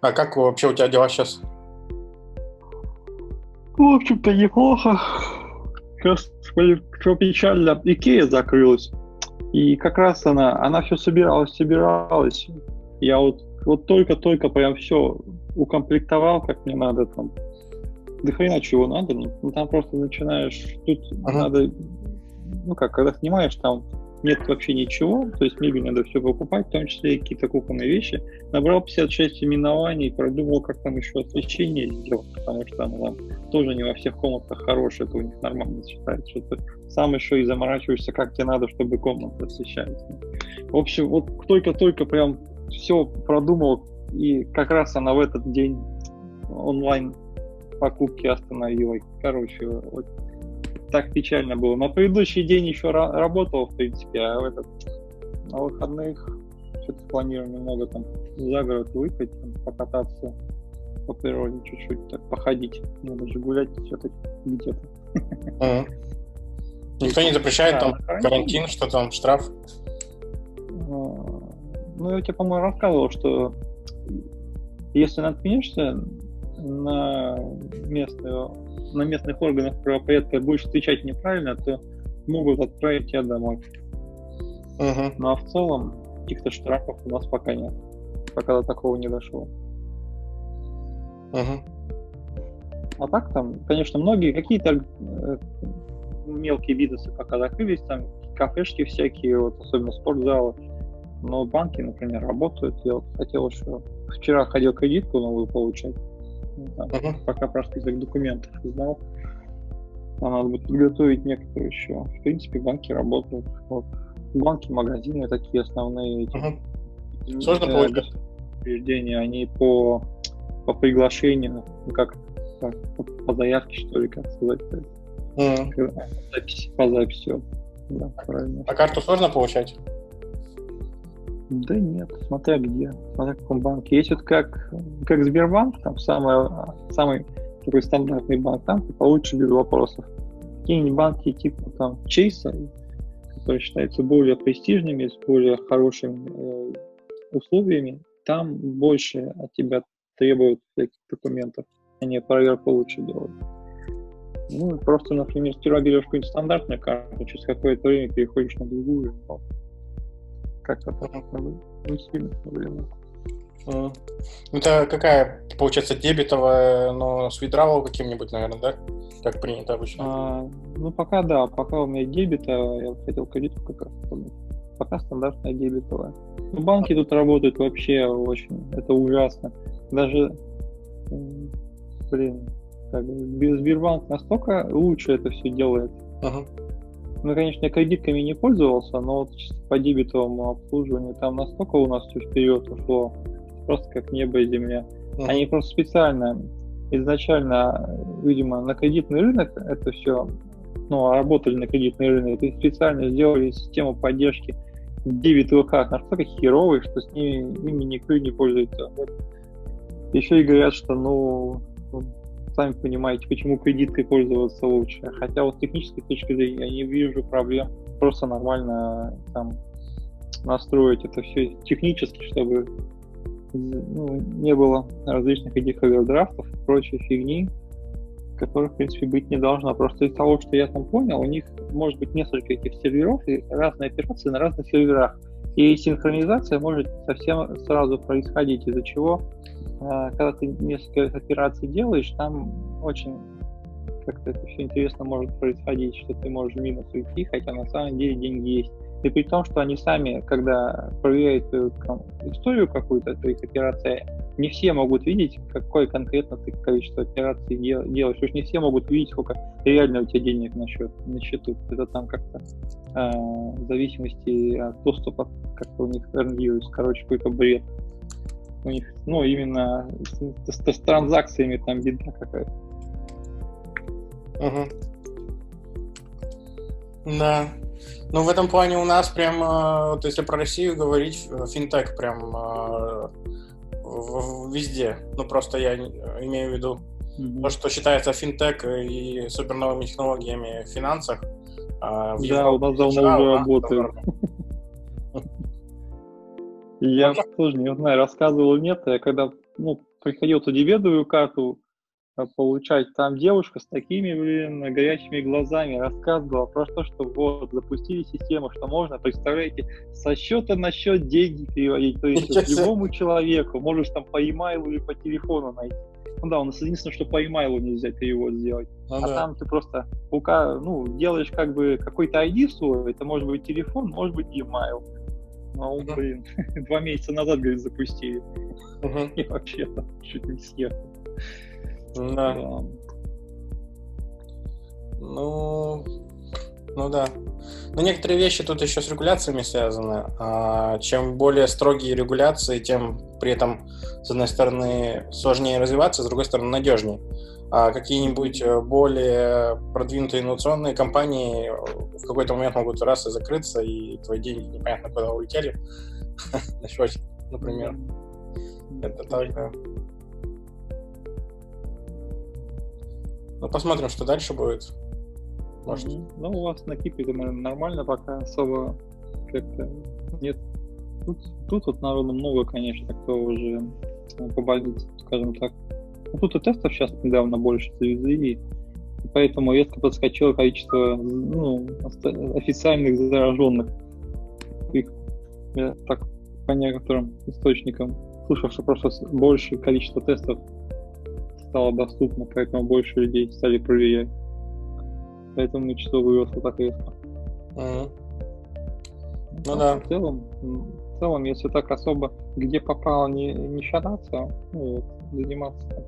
А как вообще у тебя дела сейчас? В общем-то, неплохо. Смотри, что печально, Икея закрылась. И как раз она, она все собиралась, собиралась. Я вот, вот только-только прям все укомплектовал, как мне надо там. Да хрена чего надо, ну, ну, там просто начинаешь, тут Ага. надо, ну как, когда снимаешь, там нет вообще ничего, то есть мебель надо все покупать, в том числе и какие-то кухонные вещи. Набрал 56 именований, продумал, как там еще освещение сделать, потому что оно там тоже не во всех комнатах хорошее, это у них нормально считается, что ты сам еще и заморачиваешься, как тебе надо, чтобы комната освещалась. В общем, вот только-только прям все продумал, и как раз она в этот день онлайн покупки остановила. Короче, вот так печально было. На предыдущий день еще ра- работал, в принципе, а в этот, на выходных что-то планирую немного там за город выехать, там, покататься по природе чуть-чуть, так походить. Надо же гулять все-таки где-то. Мгм. Никто не запрещает Да, там карантин. карантин, что там, штраф? А, Ну, я тебе, по-моему, рассказывал, что если наткнешься на, местную, на местных органах правопорядка будешь отвечать неправильно, то могут отправить тебя домой. Мгм. Ну а в целом каких-то штрафов у нас пока нет. Пока до такого не дошло. Мгм. А так там, конечно, многие какие-то э, мелкие бизнесы пока закрылись, там кафешки всякие, вот, особенно спортзалы. Но банки, например, работают. Я вот хотел еще... Вчера ходил кредитку новую получать. Там, Мгм. пока про список документов знал. Там надо будет подготовить некоторые еще. В принципе, банки работают. Вот. Банки, магазины такие основные. эти, Мгм. Сложно э, получать? Учреждения, они по, по приглашению, как, как, по, по заявке, что ли, как сказать, Мгм. когда запись, по записи. Да, правильно. А карту сложно получать? Да нет, смотря где, смотря в каком банке. Есть вот как, как Сбербанк, там самый, самый такой стандартный банк, там ты получишь без вопросов. Какие-нибудь банки типа там Чейса, которые считаются более престижными, с более хорошими э, условиями, там больше от тебя требуют всяких документов, они проверку лучше делают. Ну, просто, например, сперва берешь какую-нибудь стандартную карту, через какое-то время переходишь на другую. но Как-то. Не сильно проблема. Мгм. Ну, Это какая, получается, дебетовая, но с withdrawal каким-нибудь, наверное, да? Как принято обычно. А, ну, пока да, пока у меня дебетовая, я хотел кредитку как раз. Пока стандартная дебетовая. Ну, банки тут работают вообще очень, это ужасно. Даже, блин, как, Сбербанк настолько лучше это все делает. Мгм. Ну, конечно, я кредитками не пользовался, но вот по дебетовому обслуживанию там настолько у нас все вперед ушло, просто как небо и земля. Мгм. Они просто специально изначально, видимо, на кредитный рынок это все, ну, работали на кредитный рынок, и специально сделали систему поддержки дебетовых карт настолько херовой, что с ними, ими никто не пользуется. Вот. Еще и говорят, что, ну, сами понимаете, почему кредиткой пользоваться лучше. Хотя вот с технической точки зрения я не вижу проблем. Просто нормально там настроить это все технически, чтобы ну, не было различных этих овердрафтов и прочей фигни, которых, в принципе, быть не должно. Просто из того, что я там понял, у них может быть несколько этих серверов и разные операции на разных серверах. И синхронизация может совсем сразу происходить, из-за чего, э, когда ты несколько операций делаешь, там очень как-то это все интересно может происходить, что ты можешь в минус уйти, хотя на самом деле деньги есть. И при том, что они сами, когда проверяют там, историю какую-то, твоих операций, не все могут видеть, какое конкретно ты количество операций дел, делаешь. Уж не все могут видеть, сколько реально у тебя денег на, счет, на счету. Это там как-то э, в зависимости от доступа, как-то у них эарнируется, короче, какой-то бред. У них, ну, именно с, с, с транзакциями там беда какая-то. Мгм. Да. Ну, в этом плане у нас прям, э, вот если про Россию говорить, э, финтех прям э, везде. Ну, просто я имею в виду Мгм. то, что считается финтех и суперновыми технологиями в финансах. а в Да, у нас давно уже работает. Я тоже не знаю, рассказывал нет, я когда ну, приходил ту дебетовую карту а, получать, там девушка с такими, блин, горячими глазами рассказывала про то, что вот, запустили систему, что можно, представляете, со счета на счет деньги переводить, то есть любому человеку, можешь там по e-mail или по телефону найти. Ну да, у нас единственное, что по e-mail нельзя перевод сделать. Ну, а да. там ты просто пока, ну, делаешь как бы какой-то ID свой, это может быть телефон, может быть e-mail. Ну, uh блин, два месяца назад, говорит, запустили. uh И вообще чуть не съехал. Да. Ну, ну да. Но некоторые вещи тут еще с регуляциями связаны. А чем более строгие регуляции, тем при этом, с одной стороны, сложнее развиваться, с другой стороны, надежнее. А какие-нибудь э, более продвинутые инновационные компании в какой-то момент могут раз и закрыться, и твои деньги непонятно куда улетели на счете, например. Это так, да. Ну, посмотрим, что дальше будет. Может. Ну, у вас на Кипре, думаю, нормально пока особо как-то нет. Тут, тут вот народу много, конечно, кто уже э, побольнице, скажем так. Ну, тут и тестов сейчас недавно больше завезли, и поэтому резко подскочило количество ну, официальных зараженных. Их, я так по некоторым источникам слышал, что просто большее количество тестов стало доступно, поэтому больше людей стали проверять. Поэтому число выросло так резко. Mm-hmm. Ну да. В целом, в целом, если так особо где попало не, не шататься, ну, вот, заниматься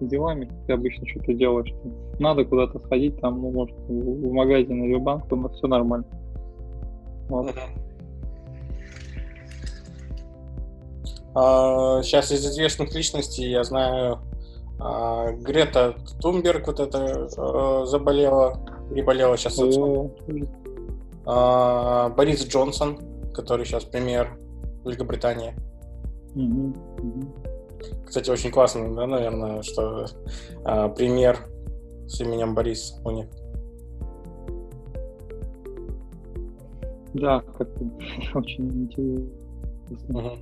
делами, ты обычно что-то делаешь. Надо куда-то сходить, там, ну, может, в, магазин или в банк, то все нормально. Вот. Mm-hmm. А, сейчас из известных личностей я знаю а, Грета Тумберг вот это а, заболела, переболела сейчас. А, Борис Джонсон, который сейчас премьер Великобритании. Кстати, очень классно, да, наверное, что а, премьер с именем Борис у них. Да, как-то очень интересно. Угу.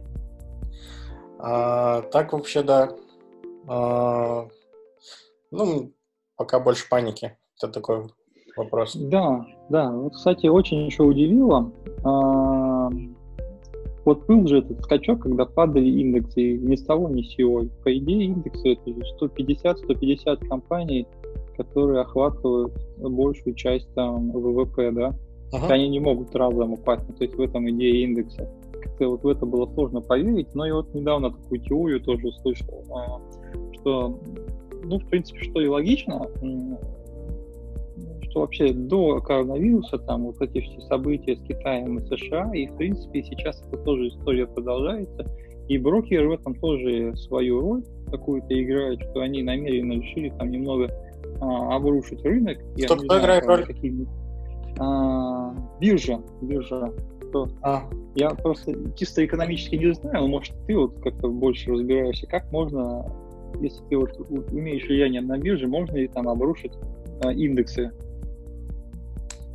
А, так вообще, да. А, ну, пока больше паники. Это такой вопрос. Да, да. Вот, кстати, очень еще удивило. Вот был же этот скачок, когда падали индексы ни с того, ни с сего. По идее, индексы это 150-150 компаний, которые охватывают большую часть там ВВП, да? Ага. Они не могут разом упасть. То есть в этом идея индекса. Как-то вот в это было сложно поверить, но я вот недавно такую теорию тоже услышал, а, что, ну, в принципе, что и логично, что вообще до коронавируса, там, вот эти все события с Китаем и США, и, в принципе, сейчас это тоже история продолжается, и брокеры в этом тоже свою роль какую-то играют, что они намеренно решили там немного а, обрушить рынок. Кто, кто играет роль? Какие а, биржа, биржа. Кто? А. Я просто чисто экономически не знаю, но может ты вот как-то больше разбираешься, как можно если ты вот умеешь влияние на бирже, можно ли там обрушить а, индексы?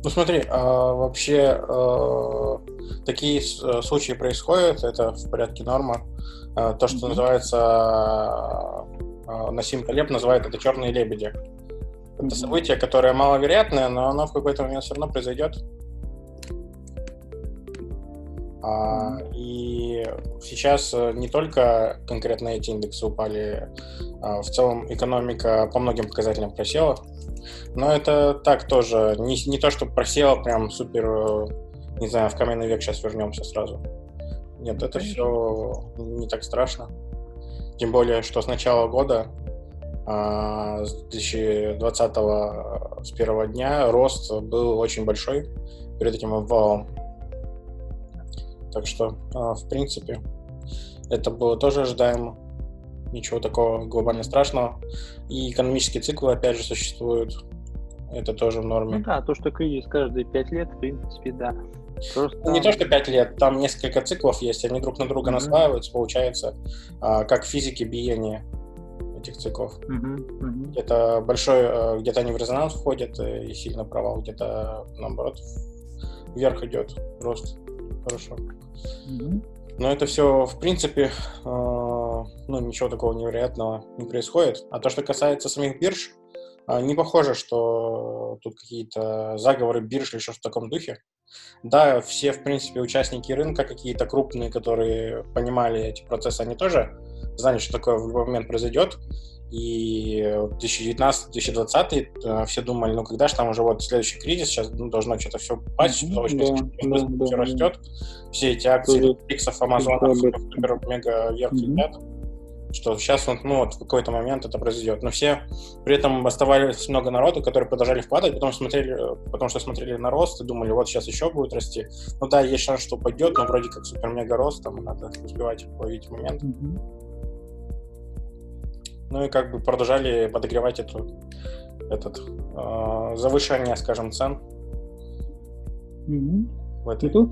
Ну смотри, а, вообще а, такие э, случаи происходят, это в порядке норма. А, то, что mm-hmm. называется а, Насим Талеб называет это черные лебеди. Это событие, которое маловероятное, но оно в какой-то момент все равно произойдет. А, и сейчас э, не только конкретно эти индексы упали, а в целом экономика по многим показателям просела. Но это так тоже, не, не то, что просела прям супер, э, не знаю, в каменный век сейчас вернемся сразу. Нет, это все не так страшно. Тем более, что с начала года, а, с 2020 с первого дня, рост был очень большой перед этим обвалом. Так что, а, в принципе, это было тоже ожидаемо. Ничего такого глобально страшного. И экономические циклы, опять же, существуют. Это тоже в норме. Ну да, то, что кризис каждые пять лет, в принципе, да. Просто... Не то, что пять лет, там несколько циклов есть, они друг на друга mm-hmm. наслаиваются, получается, а, как в физике биение этих циклов. Mm-hmm. Mm-hmm. Где-то большой, э, где-то они в резонанс входят э, и сильно провал, где-то наоборот вверх идет рост. Хорошо. Mm-hmm. Но это все, в принципе, э, ну, ничего такого невероятного не происходит. А то, что касается самих бирж, э, не похоже, что тут какие-то заговоры бирж или что-то в таком духе. Да, все, в принципе, участники рынка, какие-то крупные, которые понимали эти процессы, они тоже знали, что такое в любой момент произойдет. И 2019-2020 э, все думали, ну когда же там уже вот следующий кризис, сейчас ну, должно что-то все упасть, mm-hmm, очень да, быстро да, все да, растет. Все эти акции Иксов, Амазонов, мега вверх mm-hmm. летят что сейчас вот, ну, вот в какой-то момент это произойдет. Но все при этом оставались много народу, которые продолжали вкладывать, потом смотрели, потому что смотрели на рост и думали, вот сейчас еще будет расти. Ну да, есть шанс, что упадет, но вроде как супер-мега рост, там надо успевать ловить момент. Mm-hmm. Ну и как бы продолжали подогревать эту, этот э, завышение, скажем, цен. Mm-hmm. В этой... И тут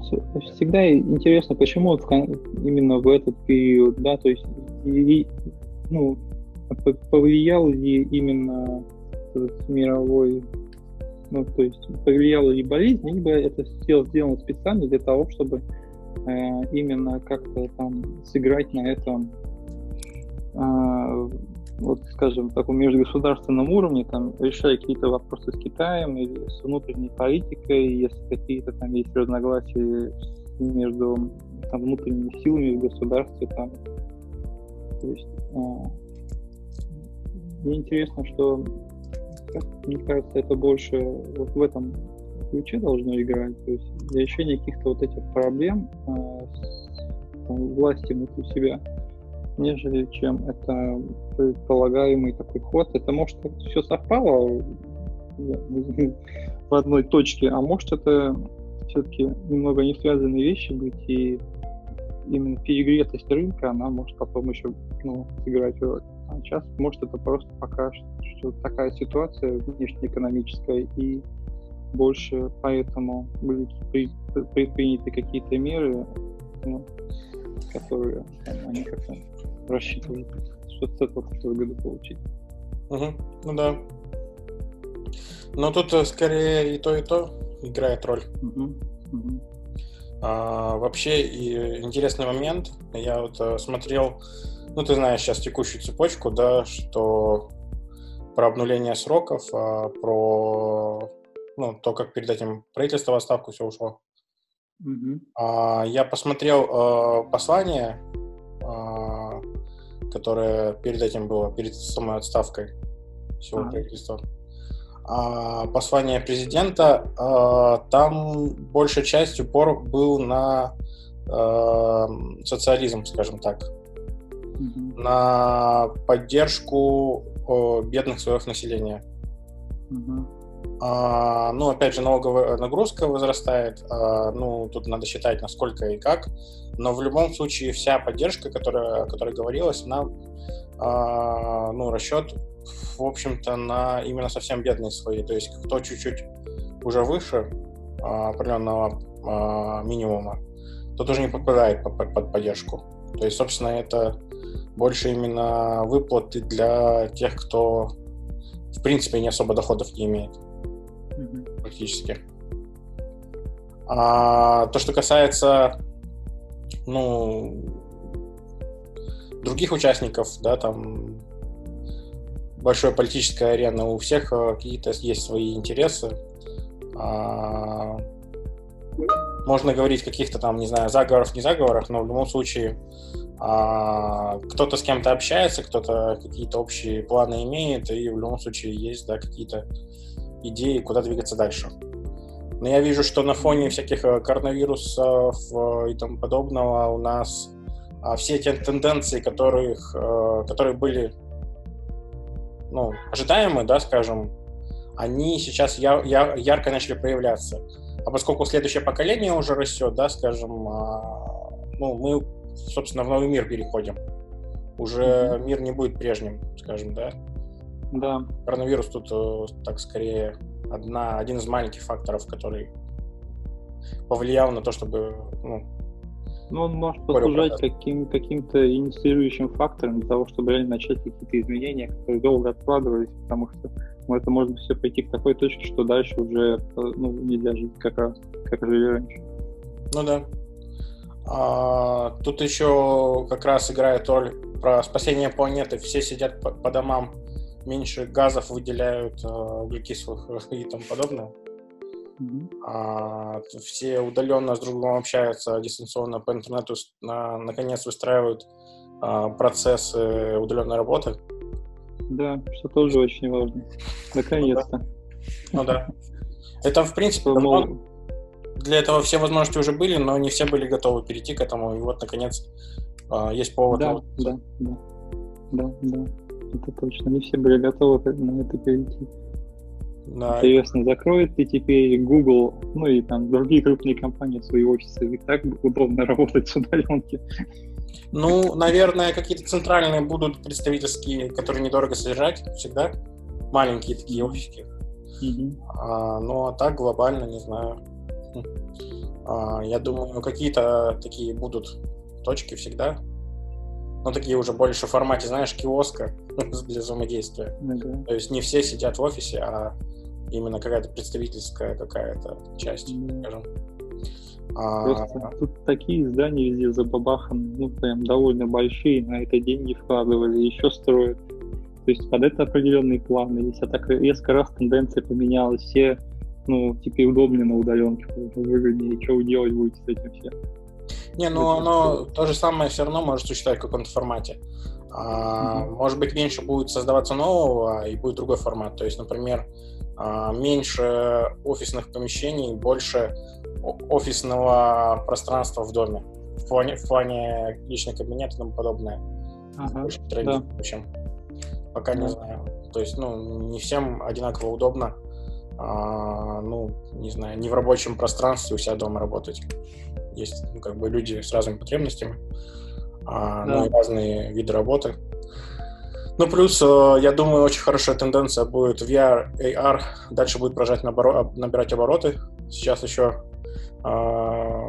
всегда интересно, почему вот именно в этот период, да, то есть и, ну, повлиял ли именно этот мировой, ну, то есть повлияла ли болезнь, либо это сделано специально для того, чтобы э, именно как-то там сыграть на этом э, вот, скажем, таком межгосударственном уровне, там, решая какие-то вопросы с Китаем или с внутренней политикой, если какие-то там есть разногласия между там, внутренними силами в государстве, там, то есть э, мне интересно, что, как, мне кажется, это больше вот в этом ключе должно играть, то есть для решения каких-то вот этих проблем э, с там, властью внутри себя нежели чем это предполагаемый такой ход. Это может все совпало в одной точке, а может это все-таки немного не связанные вещи быть, и именно перегретость рынка, она может потом еще ну, сыграть роль. А сейчас, может, это просто пока что такая ситуация внешнеэкономическая, и больше поэтому были предприняты какие-то меры, ну, которые там, они как-то рассчитывают что-то с этого выгоду получить. Угу. Ну да. Но тут э, скорее и то, и то играет роль. Угу. Угу. А, вообще и интересный момент. Я вот э, смотрел, ну ты знаешь сейчас текущую цепочку, да, что про обнуление сроков, а, про ну, то, как перед этим правительство в отставку все ушло. Mm-hmm. А, я посмотрел а, послание а, которое перед этим было, перед самой отставкой всего а. правительства. А, послание президента, а, там большая часть упор был на а, социализм, скажем так, угу. на поддержку бедных слоев населения. Угу. А, ну, опять же, налоговая нагрузка возрастает, а, ну, тут надо считать, насколько и как, но в любом случае вся поддержка, которая, о которой говорилось, она, а, ну, расчет, в общем-то, на именно совсем бедные слои, то есть кто чуть-чуть уже выше а, определенного а, минимума, тот уже не попадает под, под поддержку. То есть, собственно, это больше именно выплаты для тех, кто в принципе не особо доходов не имеет. Практически. А то, что касается ну, других участников, да, там большая политическая арена, у всех э, какие-то есть свои интересы. А, можно говорить каких-то там, не знаю, заговоров, не заговорах, но в любом случае а, кто-то с кем-то общается, кто-то какие-то общие планы имеет, и в любом случае есть, да, какие-то идеи, куда двигаться дальше. Но я вижу, что на фоне всяких э, коронавирусов э, и тому подобного у нас а, все те тенденции, которых, э, которые были ну, ожидаемы, да, скажем, они сейчас я, я, ярко начали проявляться. А поскольку следующее поколение уже растет, да, скажем, а, ну, мы, собственно, в новый мир переходим. Уже mm-hmm. мир не будет прежним, скажем, да. Да. Коронавирус тут, так скорее, одна, один из маленьких факторов, который повлиял на то, чтобы ну, ну, он может послужить каким, каким-то инициирующим фактором для того, чтобы реально начать какие-то изменения, которые долго откладывались, потому что ну, это может все пойти к такой точке, что дальше уже ну, нельзя жить как раз, как жили раньше. Ну да. А, тут еще как раз играет роль про спасение планеты. Все сидят по, по домам, меньше газов выделяют, э, углекислых и тому подобное. Mm-hmm. А, все удаленно с друг другом общаются дистанционно по интернету, на, наконец выстраивают а, процессы удаленной работы. Да, что тоже очень важно. Наконец-то. Ну да. Это, в принципе, для этого все возможности уже были, но не все были готовы перейти к этому. И вот, наконец, а, есть повод. Да, да, да, да, да. Это точно. Не все были готовы на это перейти. Да. Интересно, закроет ли теперь Google, ну и там другие крупные компании свои офисы? Ведь так удобно работать с удаленки. Ну, наверное, какие-то центральные будут представительские, которые недорого содержать всегда. Маленькие такие офисики. Mm-hmm. А, ну, а так глобально, не знаю. А, я думаю, какие-то такие будут точки всегда. Но такие уже больше в формате, знаешь, киоска для взаимодействия. Mm-hmm. То есть не все сидят в офисе, а именно какая-то представительская какая-то часть, mm-hmm. скажем. Просто а... тут такие здания везде забабаханы, ну прям довольно большие, на это деньги вкладывали, еще строят. То есть под это определенные планы есть. А так резко раз тенденция поменялась, все, ну, теперь удобнее на удаленке, выгоднее, что вы делать будете с этим все. Не, ну оно то же самое все равно может существовать в каком-то формате. А, mm-hmm. Может быть, меньше будет создаваться нового, и будет другой формат. То есть, например, а, меньше офисных помещений, больше офисного пространства в доме. В плане, в плане личный кабинет и тому подобное. Ага, Очень да. в общем. Пока не знаю. То есть, ну, не всем одинаково удобно, а, ну, не знаю, не в рабочем пространстве у себя дома работать. Есть, ну, как бы люди с разными потребностями, а, да. ну, и разные виды работы. Ну, плюс, э, я думаю, очень хорошая тенденция будет VR, AR, дальше будет продолжать набирать обороты. Сейчас еще э,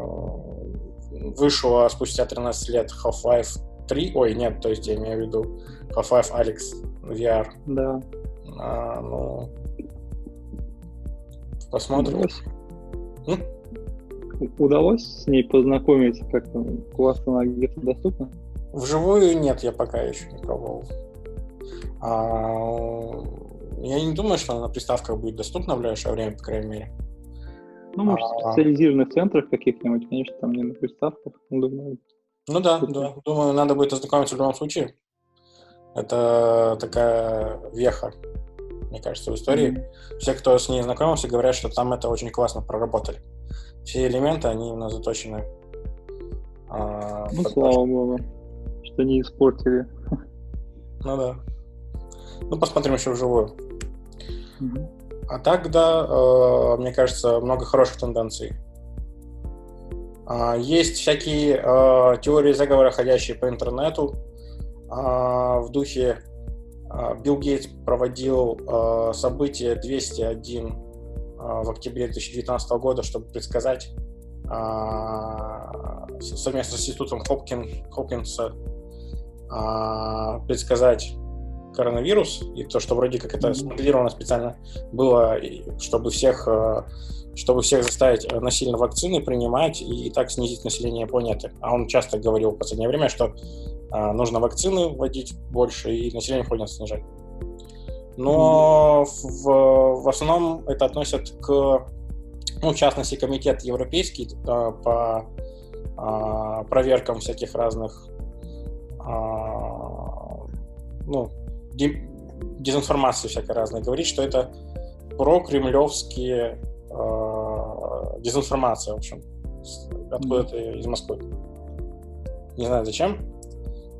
вышло спустя 13 лет Half-Life 3, ой, нет, то есть я имею в виду Half-Life Alex VR. Да. А, ну, посмотрим. Удалось? Удалось с ней познакомиться, как классно она где-то доступна? Вживую нет, я пока еще не пробовал. А, я не думаю, что она на приставках будет доступна в ближайшее время, по крайней мере. Ну, может, в а. специализированных центрах каких-нибудь, конечно, там не на приставках, думаю. Ну да, да. Думаю, надо будет ознакомиться в любом случае. Это такая веха, мне кажется, в истории. Mm-hmm. Все, кто с ней знакомился, говорят, что там это очень классно проработали. Все элементы, они именно заточены. А, ну, слава богу, что не испортили. Ну да. Ну, посмотрим еще вживую. Mm-hmm. А так, да, э, мне кажется, много хороших тенденций. Э, есть всякие э, теории заговора, ходящие по интернету. Э, в духе э, Билл Гейтс проводил э, событие 201 э, в октябре 2019 года, чтобы предсказать э, совместно с институтом Хопкин, Хопкинса э, предсказать коронавирус, и то, что вроде как это смоделировано специально было, чтобы всех, чтобы всех заставить насильно вакцины принимать и так снизить население планеты. А он часто говорил в последнее время, что нужно вакцины вводить больше и население планеты снижать. Но в, в основном это относят к, ну, в частности, комитет европейский по проверкам всяких разных ну, дезинформации всякой разной, говорит, что это про-кремлевские э, дезинформация, в общем, откуда-то mm-hmm. из Москвы. Не знаю зачем,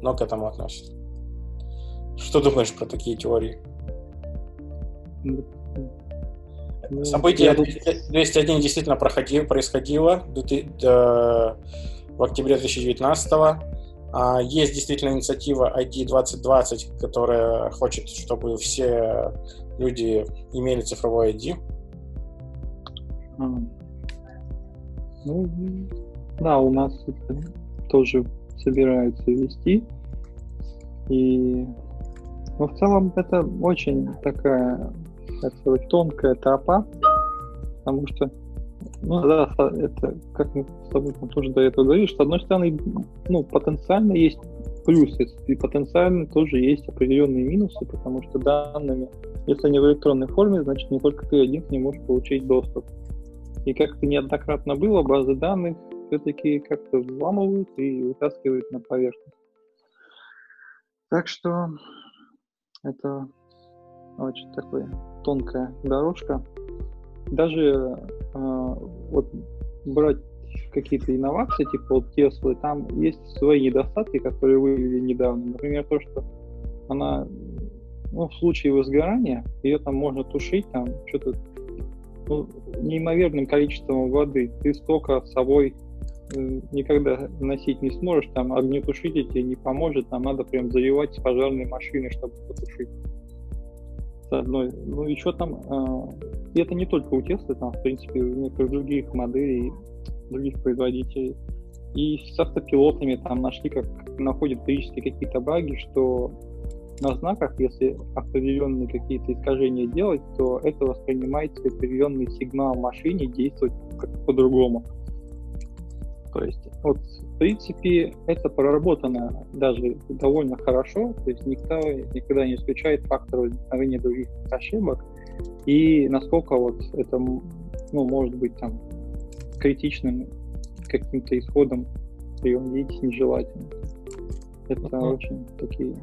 но к этому относится. Что думаешь про такие теории? Mm-hmm. Событие 201 действительно проходило, происходило в октябре 2019 а, есть действительно инициатива ID 2020, которая хочет, чтобы все люди имели цифровой ID. Ну, да, у нас это тоже собираются вести. И ну, в целом это очень такая, сказать, тонкая тропа, потому что Ну да, это, как мы с тобой тоже до этого говорили, что, с одной стороны, ну, потенциально есть плюсы, и потенциально тоже есть определенные минусы, потому что данными, если они в электронной форме, значит, не только ты один к ним можешь получить доступ. И как то неоднократно было, базы данных все-таки как-то взламывают и вытаскивают на поверхность. Так что это очень такая тонкая дорожка. Даже э, вот брать какие-то инновации, типа вот Теслы, там есть свои недостатки, которые выявили недавно. Например, то, что она ну, в случае возгорания ее там можно тушить там что-то ну, неимоверным количеством воды. Ты столько с собой никогда носить не сможешь, там огнетушитель тебе не поможет, там надо прям заливать с пожарной машины, чтобы потушить. С одной. Ну и что там, э, и это не только у Теслы, там, в принципе, у некоторых других моделей, других производителей. И с автопилотами там нашли, как находят периодически какие-то баги, что на знаках, если определенные какие-то искажения делать, то это воспринимается определенный сигнал машине действовать как по-другому. То есть, вот, в принципе, это проработано даже довольно хорошо, то есть никто никогда не исключает фактор возникновения других ошибок, и насколько вот это, ну, может быть там критичным каким-то исходом при деятельности нежелательным. Это uh-huh. очень такие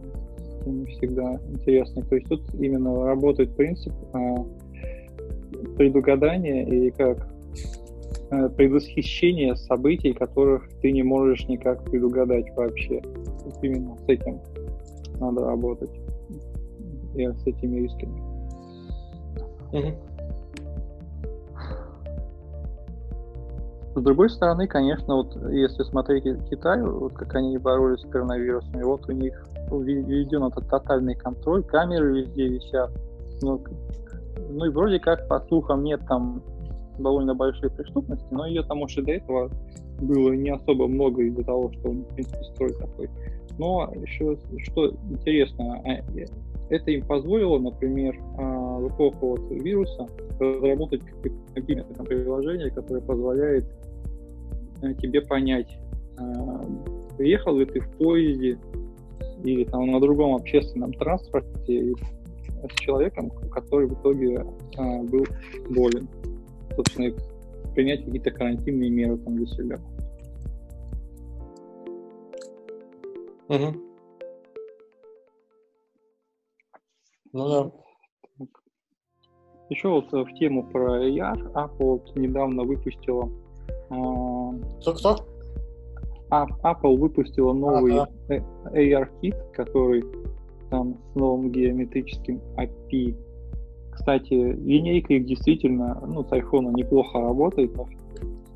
темы всегда интересные. То есть тут именно работает принцип а, предугадания и как предвосхищение событий, которых ты не можешь никак предугадать вообще. Вот именно с этим надо работать. И с этими рисками. С другой стороны, конечно, вот если смотреть Китай, вот как они боролись с коронавирусом, и вот у них введен этот тотальный контроль, камеры везде висят. Ну, ну и вроде как, по слухам, нет там довольно большой преступности, но ее там уж и до этого было не особо много из-за того, что он, в принципе, строй такой. Но еще, что интересно, а, это им позволило, например, а, в эпоху вот вируса разработать какое-то мобильное приложение, которое позволяет э, тебе понять, а, приехал ли ты в поезде или там на другом общественном транспорте с человеком, который в итоге был болен собственно, принять какие-то карантинные меры там для себя. Угу. Ну да. Еще вот э, в тему про AR Apple вот недавно выпустила... Кто-кто? А, Apple выпустила новый ага. AR-кит, который там с новым геометрическим API кстати, линейка их действительно, ну, с iPhone неплохо работает, но,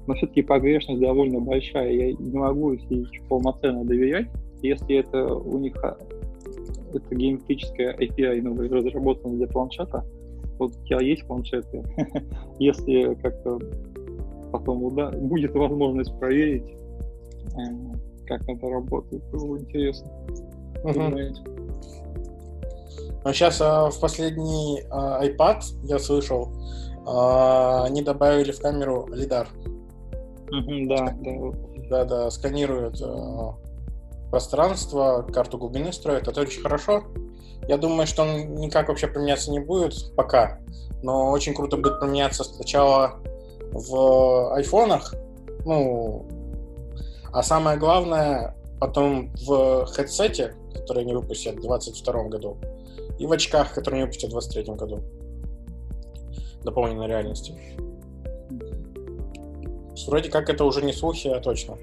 но все-таки погрешность довольно большая. Я не могу ей полноценно доверять. Если это у них а, это геометрическая API ну, разработана для планшета, вот у тебя есть планшеты, если как-то потом да, будет возможность проверить, э, как это работает, было бы интересно. Uh-huh. Но сейчас а, в последний а, iPad я слышал, а, они добавили в камеру лидар. Да, да. Да, да, сканируют а, пространство, карту глубины строят. Это очень хорошо. Я думаю, что он никак вообще применяться не будет пока. Но очень круто будет применяться сначала в айфонах, ну, а самое главное потом в хедсете, который они выпустят в 2022 году и в очках, которые они выпустят в 2023 году. Дополненной реальности. Вроде как это уже не слухи, а точно.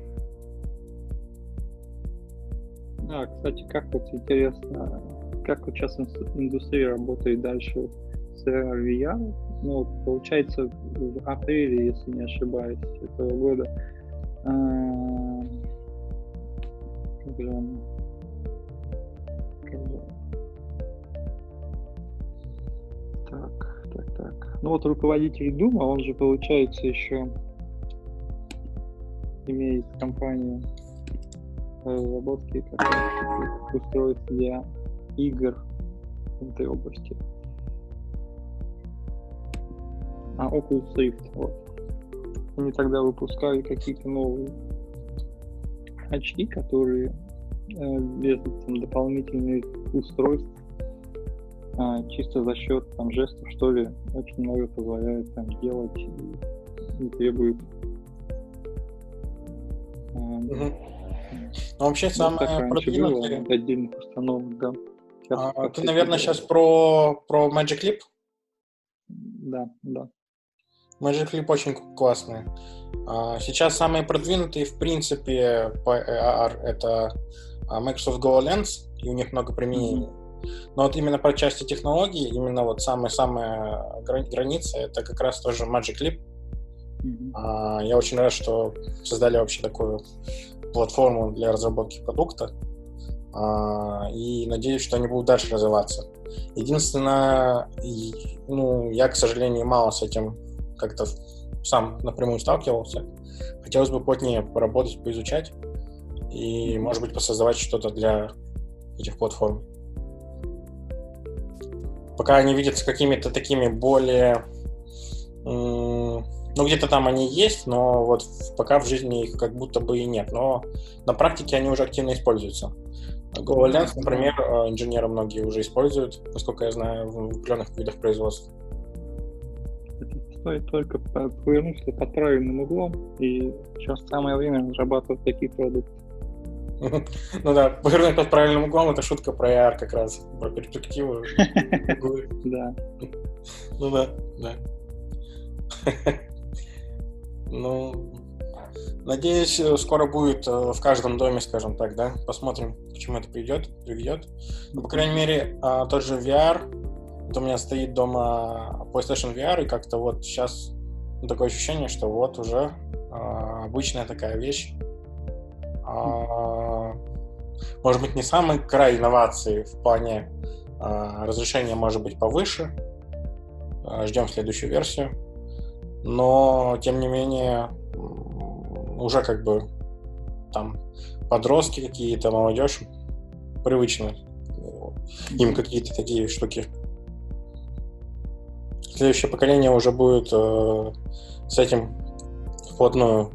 Да, кстати, как вот интересно, как вот сейчас индустрия работает дальше с VR? Ну, получается, в апреле, если не ошибаюсь, этого года а, Так. Ну вот руководитель Дума, он же, получается, еще имеет компанию разработки как устройств для игр в этой области. А Oculus Rift, вот. они тогда выпускали какие-то новые очки, которые э, без там, дополнительных устройств, а, чисто за счет там, жестов, что ли, очень много позволяет там делать и требует. Угу. Ну, вообще, ну, самое продвинутое... отдельных установок, да. А, ты, наверное, сейчас про, про Magic Leap? Да, да. Magic Leap очень классный. А, сейчас самые продвинутые, в принципе, по AR это а, Microsoft HoloLens, и у них много применений. Mm-hmm. Но вот именно по части технологий, именно вот самая-самая граница, это как раз тоже Magic Leap. Mm-hmm. Я очень рад, что создали вообще такую платформу для разработки продукта. И надеюсь, что они будут дальше развиваться. Единственное, ну, я, к сожалению, мало с этим как-то сам напрямую сталкивался. Хотелось бы плотнее поработать, поизучать и, может быть, посоздавать что-то для этих платформ. Пока они видятся какими-то такими более... Ну, где-то там они есть, но вот пока в жизни их как будто бы и нет. Но на практике они уже активно используются. GoLens, например, э, инженеры многие уже используют, насколько я знаю, в определенных видах производства. Стоит только повернуться под правильным углом, и сейчас самое время разрабатывать такие продукты. Ну да, повернуть под правильным углом это шутка про AR как раз, про перспективу. Да. Ну да, да. Ну, надеюсь, скоро будет э, в каждом доме, скажем так, да? Посмотрим, к чему это придет, приведет. Ну, по крайней мере, а, тот же VR. Вот у меня стоит дома PlayStation VR, и как-то вот сейчас такое ощущение, что вот уже а, обычная такая вещь. А, может быть, не самый край инновации в плане разрешения может быть повыше. Ждем следующую версию но тем не менее уже как бы там подростки какие-то, молодежь привычно им какие-то такие штуки. Следующее поколение уже будет э, с этим вплотную.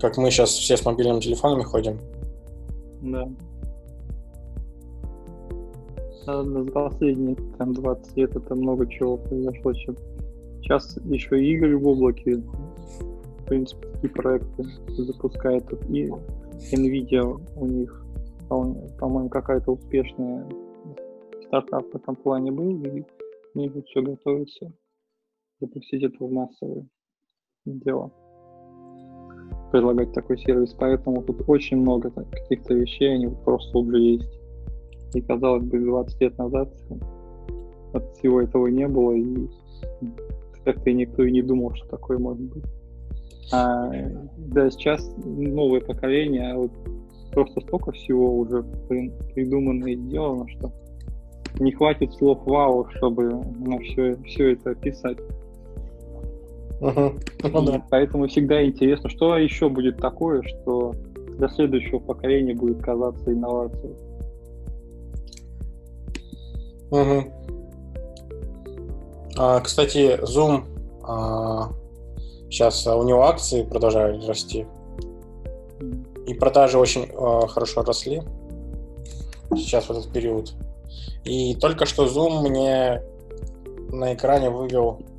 Как мы сейчас все с мобильными телефонами ходим. Да. За последние там 20 лет это много чего произошло, Сейчас еще и игры в облаке, в принципе, такие проекты запускает. И Nvidia у них, по-моему, какая-то успешная стартап в этом плане был, и у них все готовится запустить это в массовое дело предлагать такой сервис. Поэтому тут очень много каких-то вещей, они просто уже есть. И казалось бы, 20 лет назад от всего этого не было, и как-то никто и не думал, что такое может быть. А, да, сейчас новое поколение, а вот просто столько всего уже придумано и сделано, что не хватит слов вау, чтобы на все, все это описать. Uh-huh. Поэтому всегда интересно, что еще будет такое, что для следующего поколения будет казаться инновацией. Угу. А, кстати, Zoom а, сейчас у него акции продолжают расти. И продажи очень а, хорошо росли сейчас в этот период. И только что Zoom мне на экране вывел, а,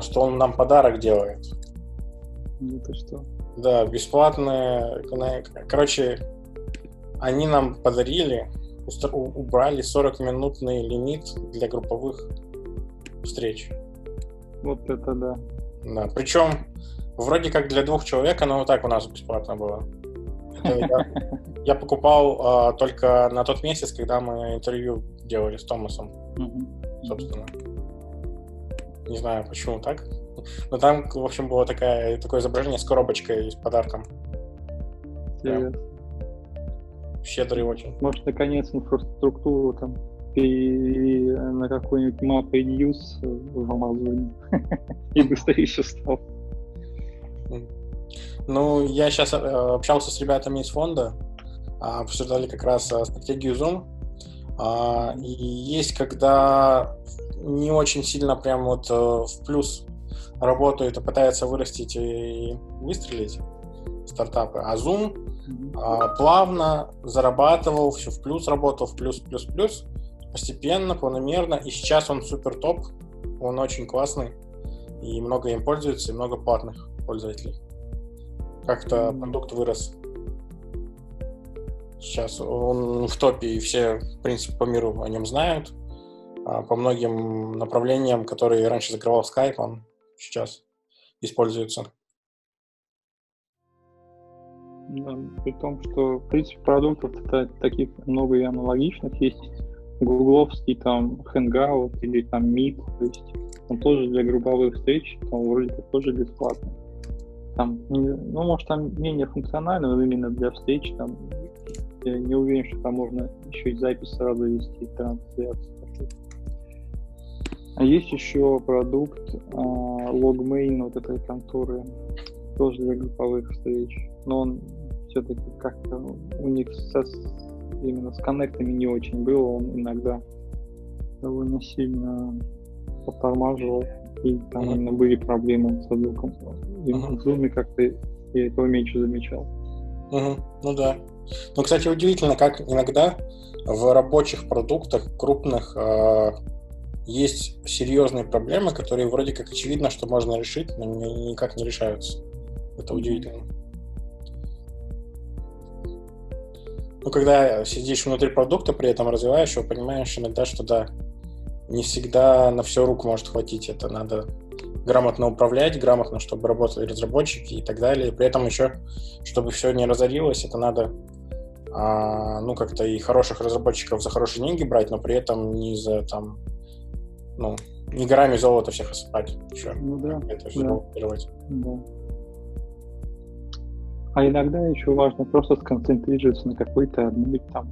что он нам подарок делает. Это что? Да, бесплатные. Короче, они нам подарили, убрали 40-минутный лимит для групповых встреч. Вот это да. Да, причем вроде как для двух человек оно вот так у нас бесплатно было. Я, я покупал а, только на тот месяц, когда мы интервью делали с Томасом, собственно. Не знаю, почему так. Но там, в общем, было такая, такое изображение с коробочкой с подарком. Серьезно? Щедрый очень. Может, наконец инфраструктуру там перевели на какой-нибудь Map News в Амазоне. И быстрее еще стал. Ну, я сейчас э, общался с ребятами из фонда, а, обсуждали как раз э, стратегию Zoom. А, и есть, когда не очень сильно прям вот э, в плюс работают и пытаются вырастить и выстрелить стартапы. А Zoom а, плавно зарабатывал, все в плюс работал, в плюс, плюс, плюс, постепенно, планомерно. И сейчас он супер топ, он очень классный, и много им пользуется, и много платных пользователей. Как-то mm-hmm. продукт вырос. Сейчас он в топе, и все, в принципе, по миру о нем знают. А по многим направлениям, которые раньше закрывал Skype, он сейчас используется. Да, при том, что, в принципе, продуктов таких много и аналогичных есть. Гугловский там Hangout или там Meet, то есть он тоже для групповых встреч, он вроде как тоже бесплатный. Там, ну, может, там менее функционально, но именно для встреч там я не уверен, что там можно еще и запись сразу вести, трансляцию. А есть еще продукт а, Logmain вот этой конторы, тоже для групповых встреч, но он все-таки как-то у них со, именно с коннектами не очень было, он иногда довольно сильно подтормаживал, и там mm-hmm. именно были проблемы с звуком. И mm-hmm. в Zoom как-то я этого меньше замечал. Mm-hmm. Ну да. Ну, кстати, удивительно, как иногда в рабочих продуктах крупных э, есть серьезные проблемы, которые вроде как очевидно, что можно решить, но никак не решаются. Это удивительно. Ну, когда сидишь внутри продукта, при этом развиваешь его, понимаешь иногда, что да, не всегда на все руку может хватить. Это надо грамотно управлять, грамотно, чтобы работали разработчики и так далее. При этом еще, чтобы все не разорилось, это надо а, ну, как-то и хороших разработчиков за хорошие деньги брать, но при этом не за там ну, не горами золота всех осыпать еще. Ну да. Это все да. да. А иногда еще важно просто сконцентрироваться на какой-то одной там,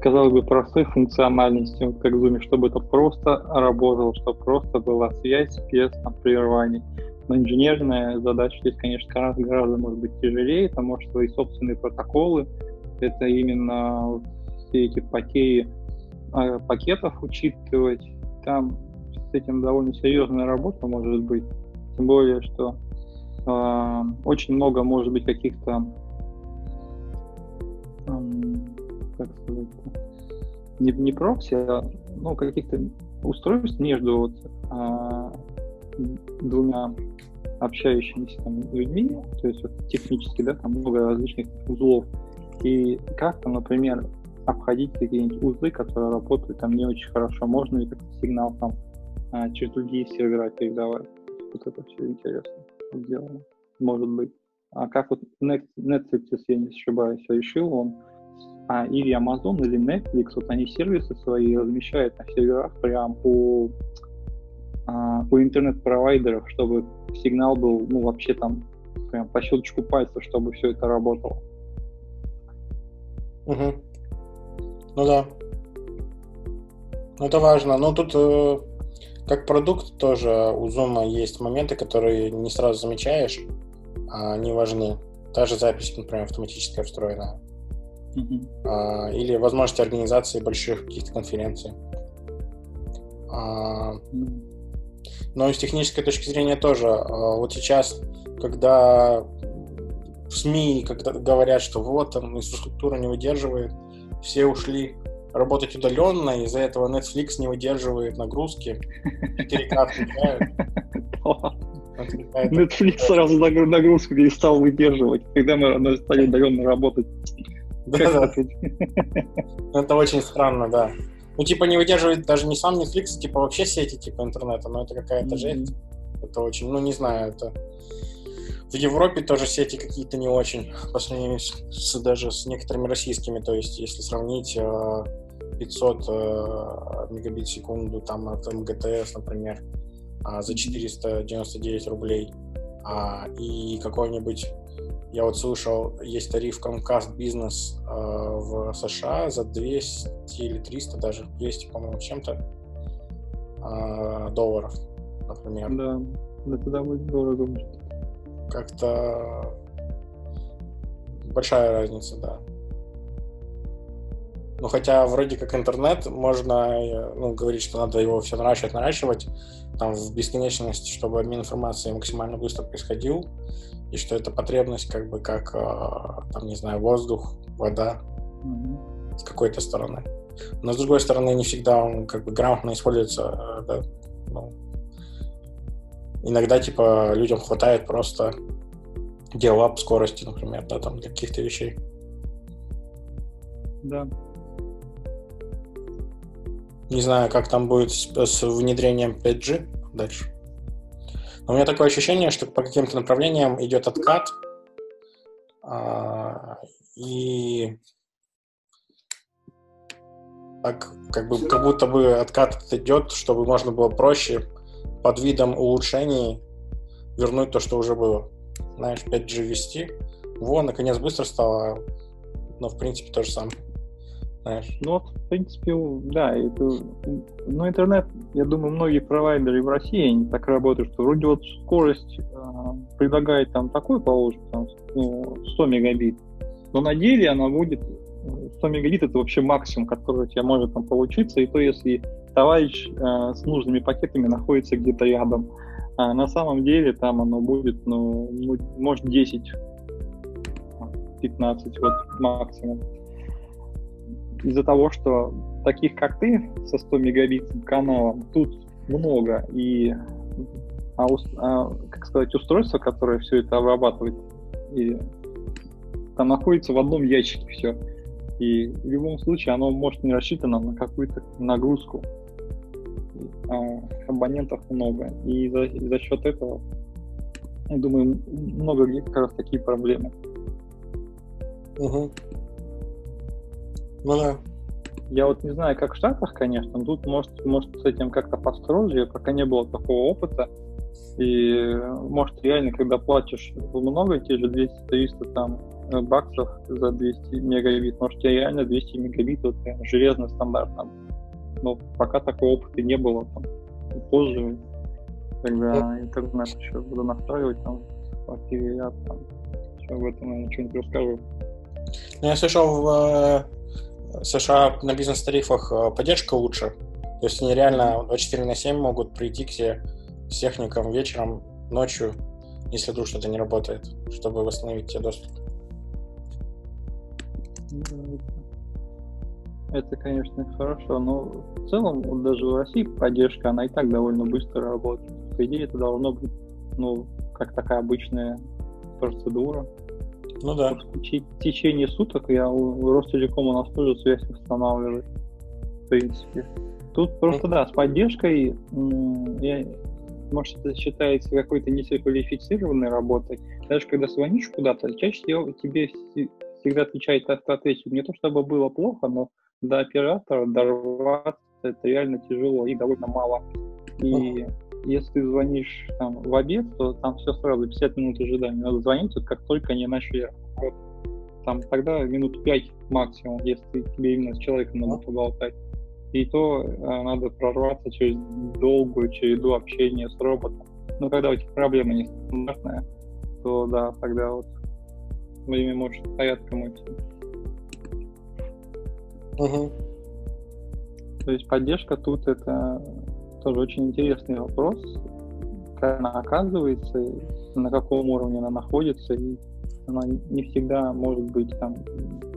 казалось бы, простой функциональности, вот как в Zoom, чтобы это просто работало, чтобы просто была связь без там, прерываний. Но инженерная задача здесь, конечно, гораздо, гораздо может быть тяжелее, потому что свои собственные протоколы, это именно все эти потери э, пакетов учитывать, там с этим довольно серьезная работа может быть. Тем более, что э, очень много может быть каких-то, э, как сказать, не, не прокси, а ну, каких-то устройств между вот, э, двумя общающимися там, людьми, то есть вот, технически, да, там много различных узлов. И как-то, например, обходить какие-нибудь узлы, которые работают там не очень хорошо, можно ли как-то сигнал там а, через другие сервера передавать. Вот это все интересно сделано, может быть. А как вот Netflix, если я не ошибаюсь, решил он, а, или Amazon, или Netflix, вот они сервисы свои размещают на серверах прям у, а, у интернет-провайдеров, чтобы сигнал был, ну, вообще там прям по щелчку пальца, чтобы все это работало. Угу. Ну да. Это важно. Но тут э, как продукт тоже у Zoom есть моменты, которые не сразу замечаешь, а они важны. Та же запись, например, автоматическая встроенная. Mm-hmm. А, или возможность организации больших каких-то конференций. А, но и с технической точки зрения тоже. А, вот сейчас, когда в СМИ когда говорят, что вот там инфраструктура не выдерживает, все ушли работать удаленно, из-за этого Netflix не выдерживает нагрузки, 4К отключают. Netflix сразу нагрузку перестал выдерживать, когда мы стали удаленно работать. Да, да. Это очень странно, да. Ну, типа, не выдерживает даже не сам Netflix, типа, вообще сети, типа, интернета, но это какая-то жесть. Это очень, ну, не знаю, это... В Европе тоже сети какие-то не очень, по сравнению с, с, даже с некоторыми российскими, то есть, если сравнить э, 500 э, мегабит в секунду там от МГТС, например, э, за 499 рублей. А, и какой-нибудь, я вот слышал, есть тариф Comcast Business э, в США за 200 или 300 даже, 200, по-моему, чем-то э, долларов, например. Да, да туда будет дорого. Как-то большая разница, да. Ну, хотя вроде как интернет, можно э, ну, говорить, что надо его все наращивать, наращивать там в бесконечность, чтобы обмен информацией максимально быстро происходил, и что это потребность как бы как, э, там, не знаю, воздух, вода mm-hmm. с какой-то стороны. Но с другой стороны, не всегда он как бы грамотно используется, э, да, ну, иногда, типа, людям хватает просто делап скорости, например, да, там, для каких-то вещей. Да. Не знаю, как там будет с, внедрением 5G дальше. Но у меня такое ощущение, что по каким-то направлениям идет откат, а, и так, как, бы, как будто бы откат идет, чтобы можно было проще под видом улучшений вернуть то, что уже было. Знаешь, 5G ввести. Во, наконец быстро стало, но в принципе то же самое. Знаешь. Ну вот, в принципе, да, это, ну, интернет, я думаю, многие провайдеры в России, они так работают, что вроде вот скорость э, предлагает там такой, положим, там, ну, 100 мегабит, но на деле она будет 100 мегабит это вообще максимум, который у тебя может там получиться, и то если товарищ э, с нужными пакетами находится где-то рядом. А на самом деле там оно будет, ну, ну может 10, 15 вот максимум. Из-за того, что таких как ты со 100 мегабит каналом тут много, и а, а, как сказать, устройство, которое все это обрабатывает, и там находится в одном ящике все. И в любом случае оно может не рассчитано на какую-то нагрузку. А абонентов много. И за, и за счет этого, я думаю, много где как раз такие проблемы. Угу. Ну да. Я вот не знаю, как в Штатах, конечно, тут может, может с этим как-то построже, пока не было такого опыта. И может реально, когда платишь много, те же 200-300 там Э, баксов за 200 мегабит. Может, тебе реально 200 мегабит, вот прям железный стандарт там. Но пока такого опыта не было. Там, позже, когда интернет еще буду настраивать, там, в квартире я там, об этом я ничего не расскажу. Ну, я слышал, в э, США на бизнес-тарифах э, поддержка лучше. То есть они реально 24 на 7 могут прийти к тебе с техником вечером, ночью, если вдруг что-то не работает, чтобы восстановить тебе доступ. Это, конечно, хорошо, но в целом, вот даже в России поддержка, она и так довольно быстро работает. По идее, это должно быть, ну, как такая обычная процедура. Ну да. В течение суток я у Ростелекома у нас тоже связь устанавливаю, в принципе. Тут просто, да, с поддержкой, я, может, это считается какой-то несеквалифицированной работой. Даже когда звонишь куда-то, чаще всего тебе всегда отвечает автоответчик. Не то чтобы было плохо, но до оператора дорваться это реально тяжело и довольно мало. И если ты звонишь там, в обед, то там все сразу 50 минут ожидания. Надо звонить, вот, как только они начали работать. Там тогда минут 5 максимум, если тебе именно с человеком надо поболтать. И то а, надо прорваться через долгую череду общения с роботом. Но когда у тебя проблема не стандартная, то да, тогда вот время может порядком уйти. Угу. То есть поддержка тут это тоже очень интересный вопрос, как она оказывается, на каком уровне она находится, и она не всегда может быть там,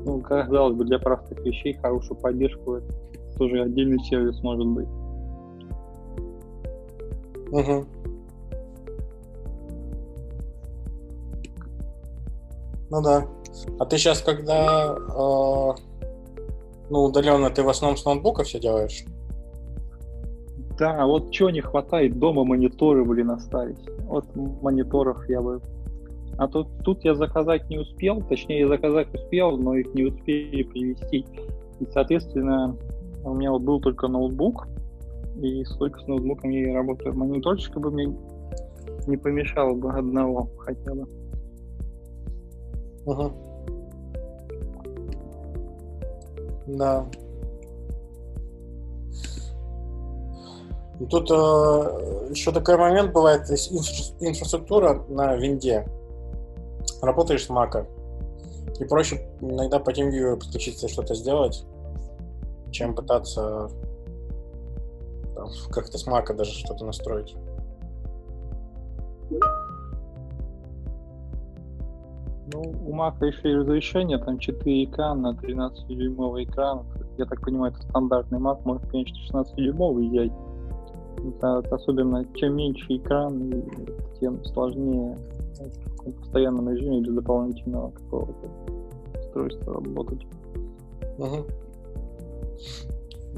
ну, казалось бы, для простых вещей хорошую поддержку это тоже отдельный сервис может быть. Угу. Ну да. А ты сейчас, когда э, ну, удаленно ты в основном с ноутбука все делаешь? Да, вот чего не хватает, дома мониторы, блин, оставить. Вот мониторов я бы... А тут, тут я заказать не успел, точнее, заказать успел, но их не успели привезти. И, соответственно, у меня вот был только ноутбук, и столько с ноутбуком я и работаю. Мониторчика бы мне не помешало бы одного хотя бы. Угу. Да. Тут э, еще такой момент бывает, инфра- инфраструктура на винде. Работаешь с мака. И проще иногда по TeamViewer подключиться что-то сделать. чем пытаться там, как-то с мака даже что-то настроить. Ну, у Мака еще и разрешение, там 4К на 13-дюймовый экран. Я так понимаю, это стандартный Mac, может, конечно, 16-дюймовый взять. Это, особенно, чем меньше экран, тем сложнее в постоянном режиме без дополнительного какого-то устройства работать. Угу.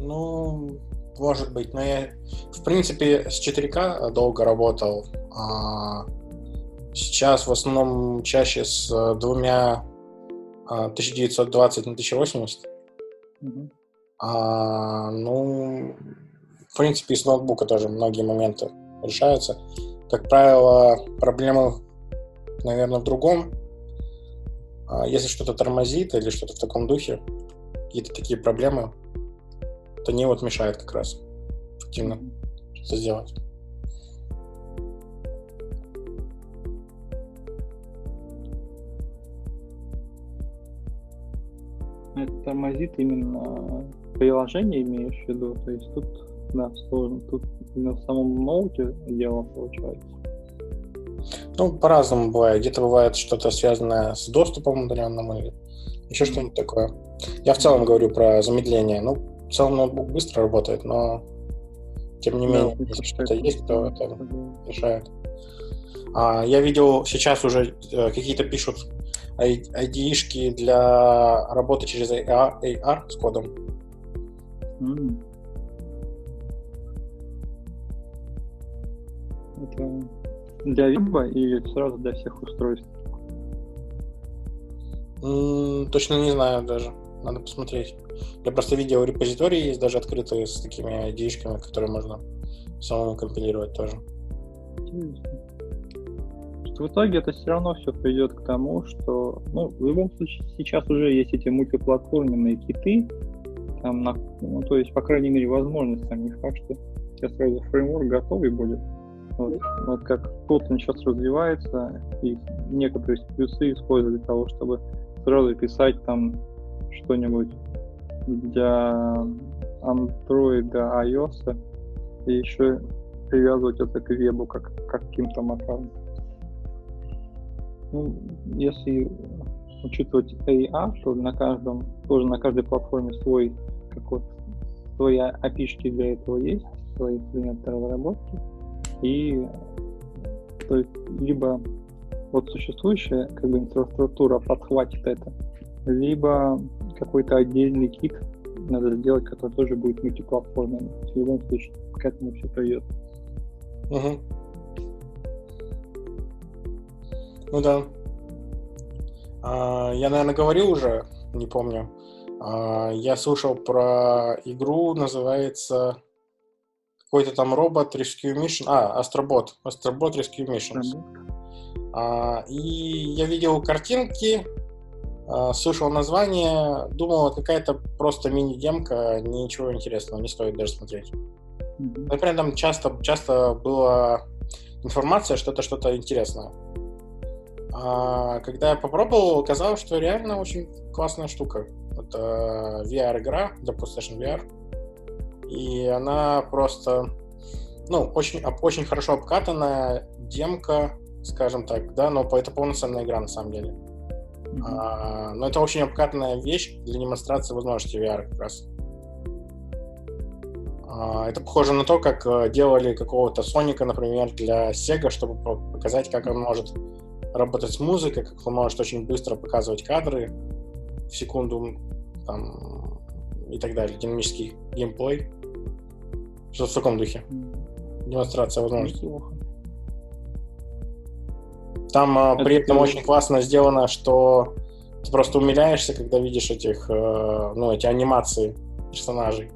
Ну, может быть, но я, в принципе, с 4К долго работал. А сейчас в основном чаще с двумя 1920 а, на 1080. Угу. А, ну, в принципе, и с ноутбука тоже многие моменты решаются. Как правило, проблемы, наверное, в другом. А если что-то тормозит или что-то в таком духе, какие-то такие проблемы, то не вот мешает как раз эффективно что-то сделать. Это тормозит именно приложение имеешь в виду? То есть тут, да, сложно. Тут именно в самом ноуте дело получается. Ну, по-разному бывает. Где-то бывает что-то связанное с доступом удаленным или еще что-нибудь такое. Я в целом говорю про замедление. Ну, в целом ноутбук быстро работает, но тем не менее, если что-то есть, то это мешает. А, я видел, сейчас уже э, какие-то пишут ID-шки для работы через AR, AR с кодом. Mm. Это для веба или сразу для всех устройств? Точно не знаю даже. Надо посмотреть. Я просто видел репозитории есть даже открытые с такими id которые можно самому компилировать тоже. В итоге это все равно все придет к тому, что, ну, в любом случае, сейчас уже есть эти мультиплатформенные киты, там, на, ну, то есть, по крайней мере, возможность, там не факт, что сейчас сразу фреймворк готовый будет. Вот, вот как Kotlin сейчас развивается, и некоторые плюсы используют для того, чтобы сразу писать там что-нибудь для Android, iOS, и еще привязывать это к вебу как, как каким-то макаром. Ну, если учитывать AR, то на каждом, тоже на каждой платформе свой какой свои API для этого есть, свои инструменты разработки. И то есть либо вот существующая как бы инфраструктура подхватит это, либо какой-то отдельный кит надо сделать, который тоже будет мультиплатформенный. В любом случае, к этому все придет. Угу. Ну да. А, я, наверное, говорил уже, не помню. А, я слушал про игру, называется какой-то там робот Rescue Mission. А, Astrobot. Astrobot Rescue Missions. А, и я видел картинки, а, слышал название, думал, какая-то просто мини-демка, ничего интересного, не стоит даже смотреть. Mm-hmm. Например, там часто, часто была информация, что это что-то интересное. А когда я попробовал, оказалось, что реально очень классная штука. Это VR-игра для PlayStation VR. И она просто, ну, очень, очень хорошо обкатанная демка, скажем так, да, но это полноценная игра на самом деле. А, но это очень обкатанная вещь для демонстрации возможностей VR как раз. А, это похоже на то, как э, делали какого-то Соника, например, для Sega, чтобы показать, как он может работать с музыкой, как он может очень быстро показывать кадры в секунду там, и так далее, динамический геймплей. Что в таком духе. Демонстрация возможностей. Там а, это при этом очень классно сделано, что ты просто умиляешься, когда видишь этих, э, ну, эти анимации персонажей.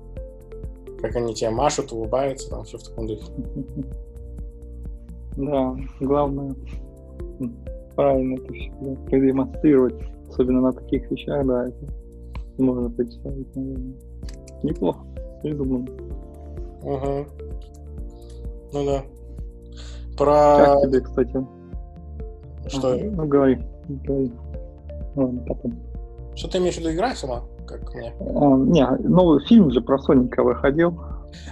Как они тебе машут, улыбаются, там все в таком духе. Да, главное правильно это все да, продемонстрировать, особенно на таких вещах, да, это можно представить, наверное. Неплохо, придумано. Угу. Ну да. Про... Как тебе, кстати, что? Ага, ну, говори, говори. Ладно, потом. Что ты имеешь в виду, игра сама? как мне. А, не, новый фильм же про Соника выходил.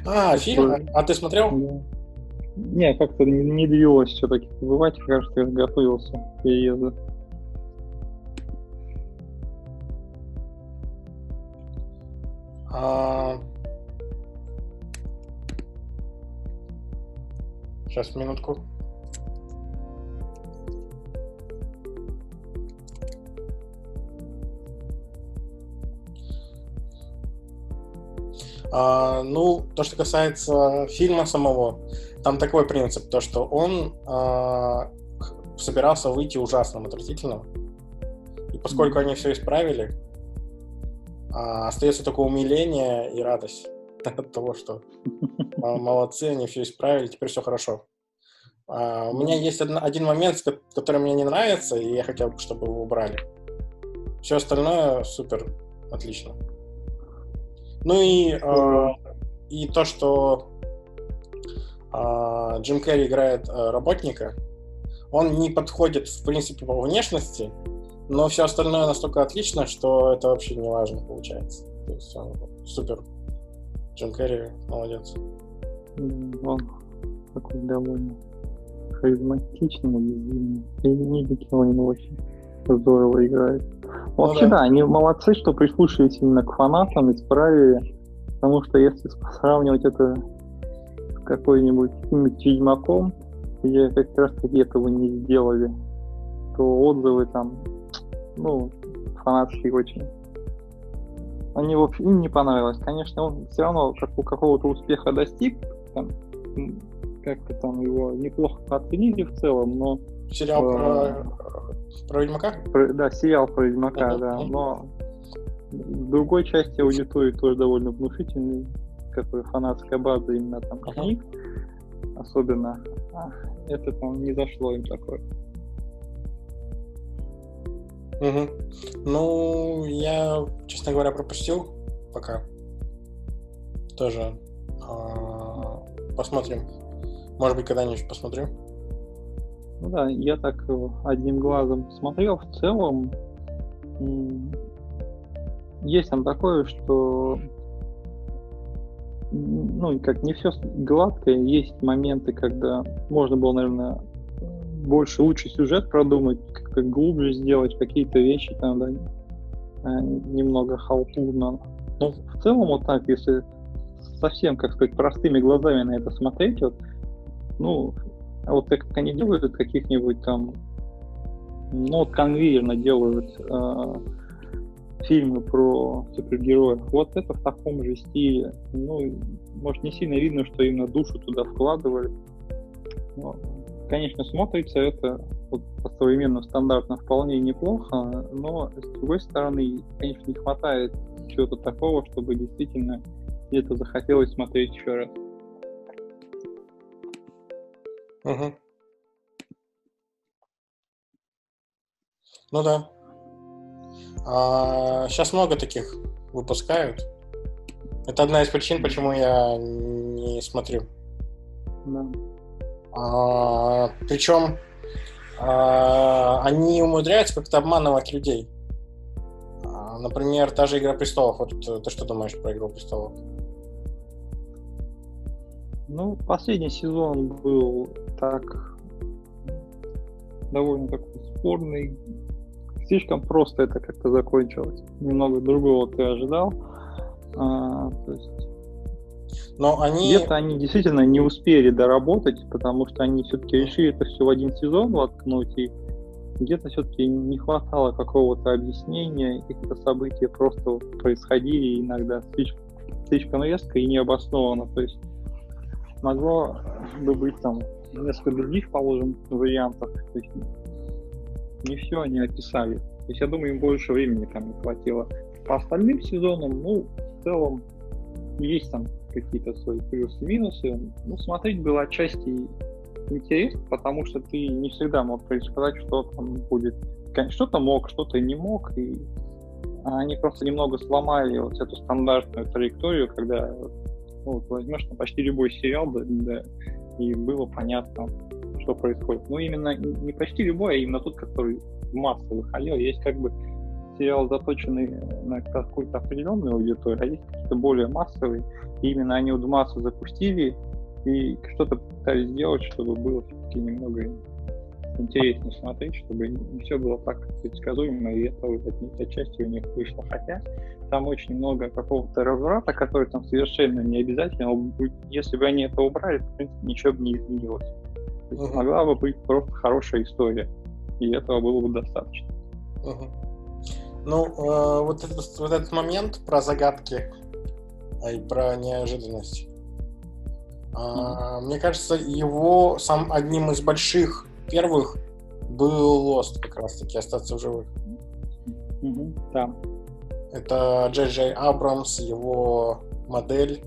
А, фильм? А ты смотрел? Не, как-то не, не двигалось все-таки бывать, кажется, я готовился к переезду. А... Сейчас, минутку. А, ну, то, что касается фильма самого, там такой принцип, то, что он а, собирался выйти ужасным, отвратительным. И поскольку они все исправили, а, остается только умиление и радость от того, что молодцы, они все исправили, теперь все хорошо. А, у меня есть одна, один момент, который мне не нравится, и я хотел бы, чтобы его убрали. Все остальное супер, отлично. Ну и, э, и то, что э, Джим Керри играет э, работника, он не подходит, в принципе, по внешности, но все остальное настолько отлично, что это вообще не важно получается. То есть он супер. Джим Керри молодец. Он такой довольно харизматичный, уязвимый. И Ники он очень здорово играет. Ну Вообще, ну, да. да, они молодцы, что прислушались именно к фанатам, исправили. Потому что если сравнивать это с какой-нибудь Ведьмаком, где как раз таки этого не сделали, то отзывы там, ну, фанатские очень. Они вообще им не понравилось. Конечно, он все равно как, у какого-то успеха достиг, там, как-то там его неплохо оценили в целом, но... Сериал э, про про Ведьмака? Про, да, сериал про Ведьмака, uh-huh. да. Но в другой части аудитории тоже довольно внушительный, какой фанатская база именно там книг. Особенно. Это там не зашло им такое. Угу. Ну, я, честно говоря, пропустил пока. Тоже. А, посмотрим. Может быть, когда-нибудь посмотрю. Ну да, я так э, одним глазом смотрел. В целом есть там такое, что ну, как не все гладко, есть моменты, когда можно было, наверное, больше, лучше сюжет продумать, как-то глубже сделать какие-то вещи там, да, э, немного халтурно. Но в целом вот так, если совсем, как сказать, простыми глазами на это смотреть, вот, ну, а вот как они делают каких-нибудь там, ну вот конвейерно делают э, фильмы про супергероев, вот это в таком же стиле. Ну, может, не сильно видно, что именно душу туда вкладывали. Но, конечно, смотрится это вот, по современным стандартам вполне неплохо, но с другой стороны, конечно, не хватает чего-то такого, чтобы действительно где-то захотелось смотреть еще раз. Угу. Ну да. А, сейчас много таких выпускают. Это одна из причин, почему я не смотрю. Да. А, причем а, они умудряются как-то обманывать людей. А, например, та же Игра престолов. Вот ты что думаешь про Игру престолов? Ну, последний сезон был так довольно такой спорный. Слишком просто это как-то закончилось. Немного другого ты ожидал. А, то есть но они... Где-то они действительно не успели доработать, потому что они все-таки решили это все в один сезон воткнуть, и где-то все-таки не хватало какого-то объяснения, какие-то события просто происходили иногда слишком, слишком резко и необоснованно. То есть могло бы быть там несколько других, положим, вариантов. То есть не все они описали. То есть я думаю, им больше времени там не хватило. По остальным сезонам, ну, в целом, есть там какие-то свои плюсы и минусы. Ну, смотреть было отчасти интересно, потому что ты не всегда мог предсказать, что там будет. Что-то мог, что-то не мог, и они просто немного сломали вот эту стандартную траекторию, когда ну, вот возьмешь там, почти любой сериал, да, да, и было понятно, что происходит. Ну, именно не почти любой, а именно тот, который в массу выходил. Есть как бы сериалы заточены на какую-то определенную аудиторию, а есть какие-то более массовые. И именно они вот массу запустили и что-то пытались сделать, чтобы было все-таки немного интересно смотреть, чтобы не все было так предсказуемо, и это отчасти у них вышло. Хотя там очень много какого-то разврата, который там совершенно не обязательно. Если бы они это убрали, то, в принципе, ничего бы не изменилось. То есть uh-huh. могла бы быть просто хорошая история, и этого было бы достаточно. Uh-huh. Ну, э, вот, этот, вот этот момент про загадки а и про неожиданность. Uh-huh. Мне кажется, его сам одним из больших первых был Lost как раз-таки, остаться в живых. Угу, да. Это Джей Джей Абрамс, его модель,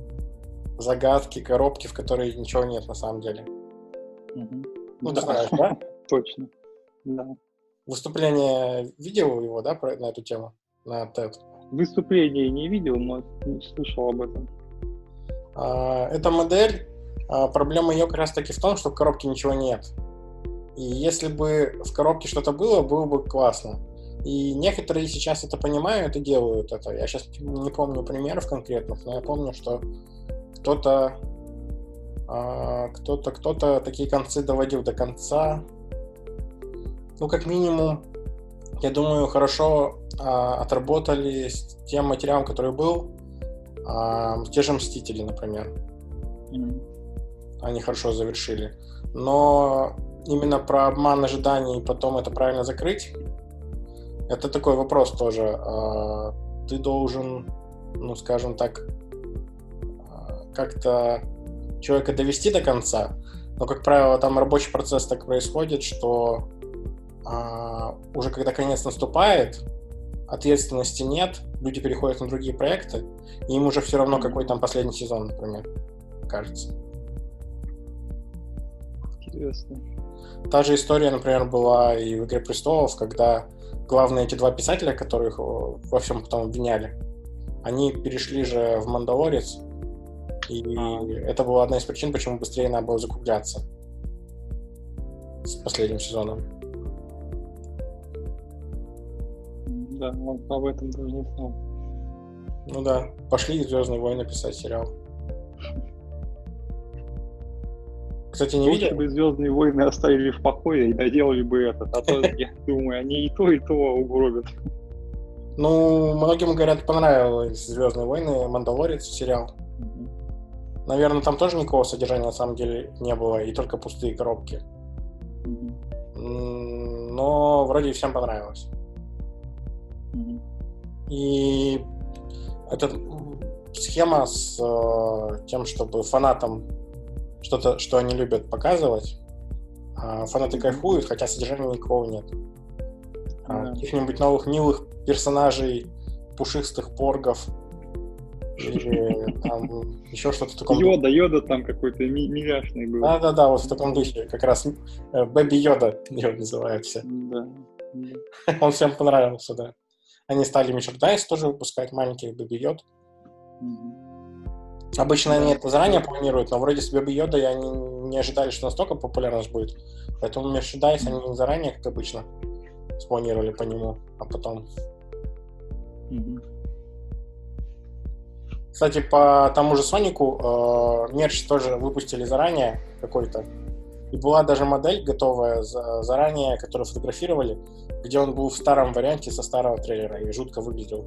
загадки, коробки, в которой ничего нет на самом деле. Угу. Ну, да. ты знаешь, да? Точно, да. Выступление видел его, да, про, на эту тему? На TED? Выступление не видел, но слышал об этом. А, эта модель, а, проблема ее как раз таки в том, что в коробке ничего нет. И если бы в коробке что-то было, было бы классно. И некоторые сейчас это понимают и делают это. Я сейчас не помню примеров конкретных, но я помню, что кто-то а, кто-то кто-то такие концы доводил до конца. Ну, как минимум, я думаю, хорошо а, отработали с тем материалом, который был. А, те же Мстители, например. Mm-hmm. Они хорошо завершили. Но именно про обман ожиданий и потом это правильно закрыть, это такой вопрос тоже. А, ты должен, ну, скажем так, а, как-то человека довести до конца, но, как правило, там рабочий процесс так происходит, что а, уже когда конец наступает, ответственности нет, люди переходят на другие проекты, и им уже все равно, какой там последний сезон, например, кажется. Интересно. Та же история, например, была и в «Игре престолов», когда главные эти два писателя, которых во всем потом обвиняли, они перешли же в «Мандалорец», и а. это была одна из причин, почему быстрее надо было закругляться с последним сезоном. Да, он об этом даже не знал. Ну да, пошли «Звездные войны» писать сериал. Кстати, не видел? бы «Звездные войны» оставили в покое и доделали бы этот, а то, я думаю, они и то, и то угробят. Ну, многим, говорят, понравилось «Звездные войны», «Мандалорец» сериал. Наверное, там тоже никакого содержания на самом деле не было, и только пустые коробки. Но вроде всем понравилось. И эта схема с э, тем, чтобы фанатам что-то, что они любят показывать. А фанаты кайфуют, хотя содержания никакого нет. А, каких-нибудь новых милых персонажей, пушистых поргов, или там еще что-то такое. Йода, Йода там какой-то ми- миляшный был. Да-да-да, вот в таком духе. Как раз э, Baby Йода его называют все. Да. Он всем понравился, да. Они стали merchandise тоже выпускать, маленьких Baby Йод. Mm-hmm. Обычно они это заранее планируют, но вроде с Baby Йода они не ожидали, что настолько популярность будет. Поэтому merchandise они заранее, как обычно, спланировали по нему, а потом... Кстати, по тому же Сонику э, мерч тоже выпустили заранее какой-то. И была даже модель готовая за, заранее, которую фотографировали, где он был в старом варианте со старого трейлера и жутко выглядел.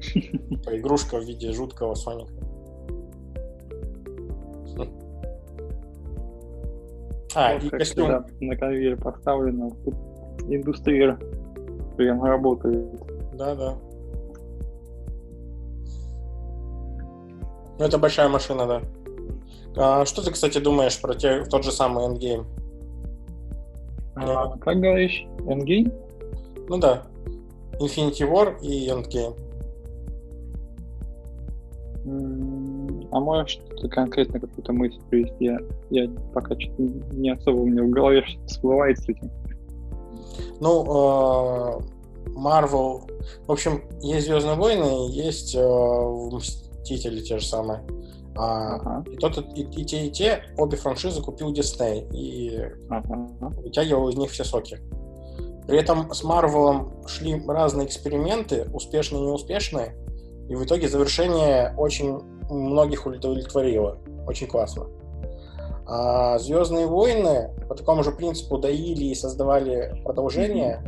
Игрушка в виде жуткого Соника. А, вот, и костюм. Да, на конвейер поставлено. Тут индустрия прям работает. Да, да. Ну, это большая машина, да. А, что ты, кстати, думаешь про те, тот же самый Endgame? А, как говоришь? Endgame? Ну да. Infinity War и Endgame. А можешь что-то конкретно какую-то мысль привести? Я, я пока что-то не особо у меня в голове всплывает с этим. Ну, э, Marvel... В общем, есть Звездные войны, есть э, Мстители те же самые. А, ага. и, тот, и, и те, и те, обе франшизы купил Disney и ага. вытягивал из них все соки. При этом с Марвелом шли разные эксперименты, успешные и неуспешные, и в итоге завершение очень многих удовлетворило. Очень классно. А Звездные войны по такому же принципу доили и создавали продолжение.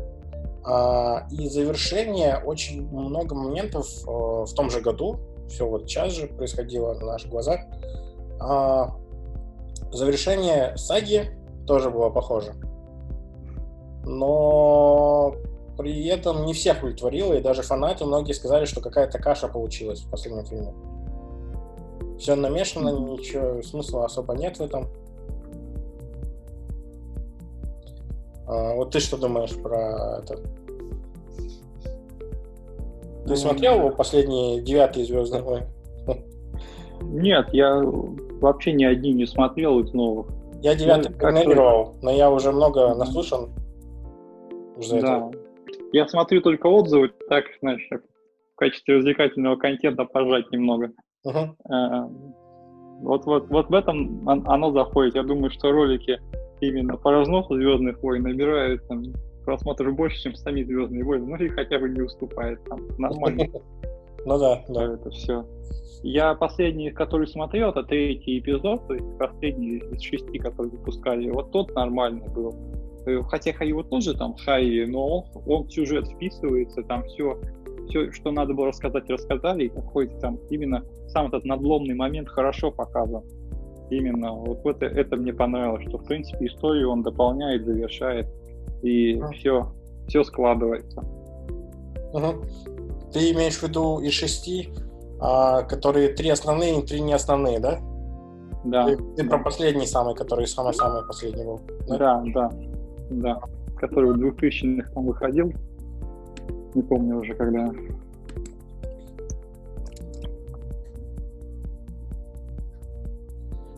А, и завершение очень много моментов а, в том же году, все вот сейчас же происходило на наших глазах. А, завершение саги тоже было похоже. Но при этом не всех удовлетворило, и даже фанаты многие сказали, что какая-то каша получилась в последнем фильме. Все намешано, ничего, смысла особо нет в этом. А, вот ты что думаешь про это? Ты смотрел последние девятые Звездные войны? Нет, я вообще ни одни не смотрел из новых. Я девятый ну, проигнорировал, но я уже много наслушан. Уже да. Это. Я смотрю только отзывы, так, знаешь, в качестве развлекательного контента пожать немного. Uh-huh. Вот, вот, вот в этом оно заходит. Я думаю, что ролики именно по разносу Звездных войн набирают там, просмотров больше, чем сами Звездные войны. Ну и хотя бы не уступает там. Нормально. Ну да, да. Это все. Я последний, который смотрел, это третий эпизод, то есть последний из шести, которые выпускали. Вот тот нормальный был. Э, хотя его тоже там хай, но он, он в сюжет вписывается, там все все, что надо было рассказать, рассказали, и какой-то там именно сам этот надломный момент хорошо показан. Именно вот это, это мне понравилось, что в принципе историю он дополняет, завершает, и mm. все, все складывается. Угу. Ты имеешь в виду из шести, а, которые три основные и три не основные, да? Да. Ты, ты про последний самый, который самый-самый последний был. Да, да, да. да. Который в 2000-х там выходил не помню уже когда.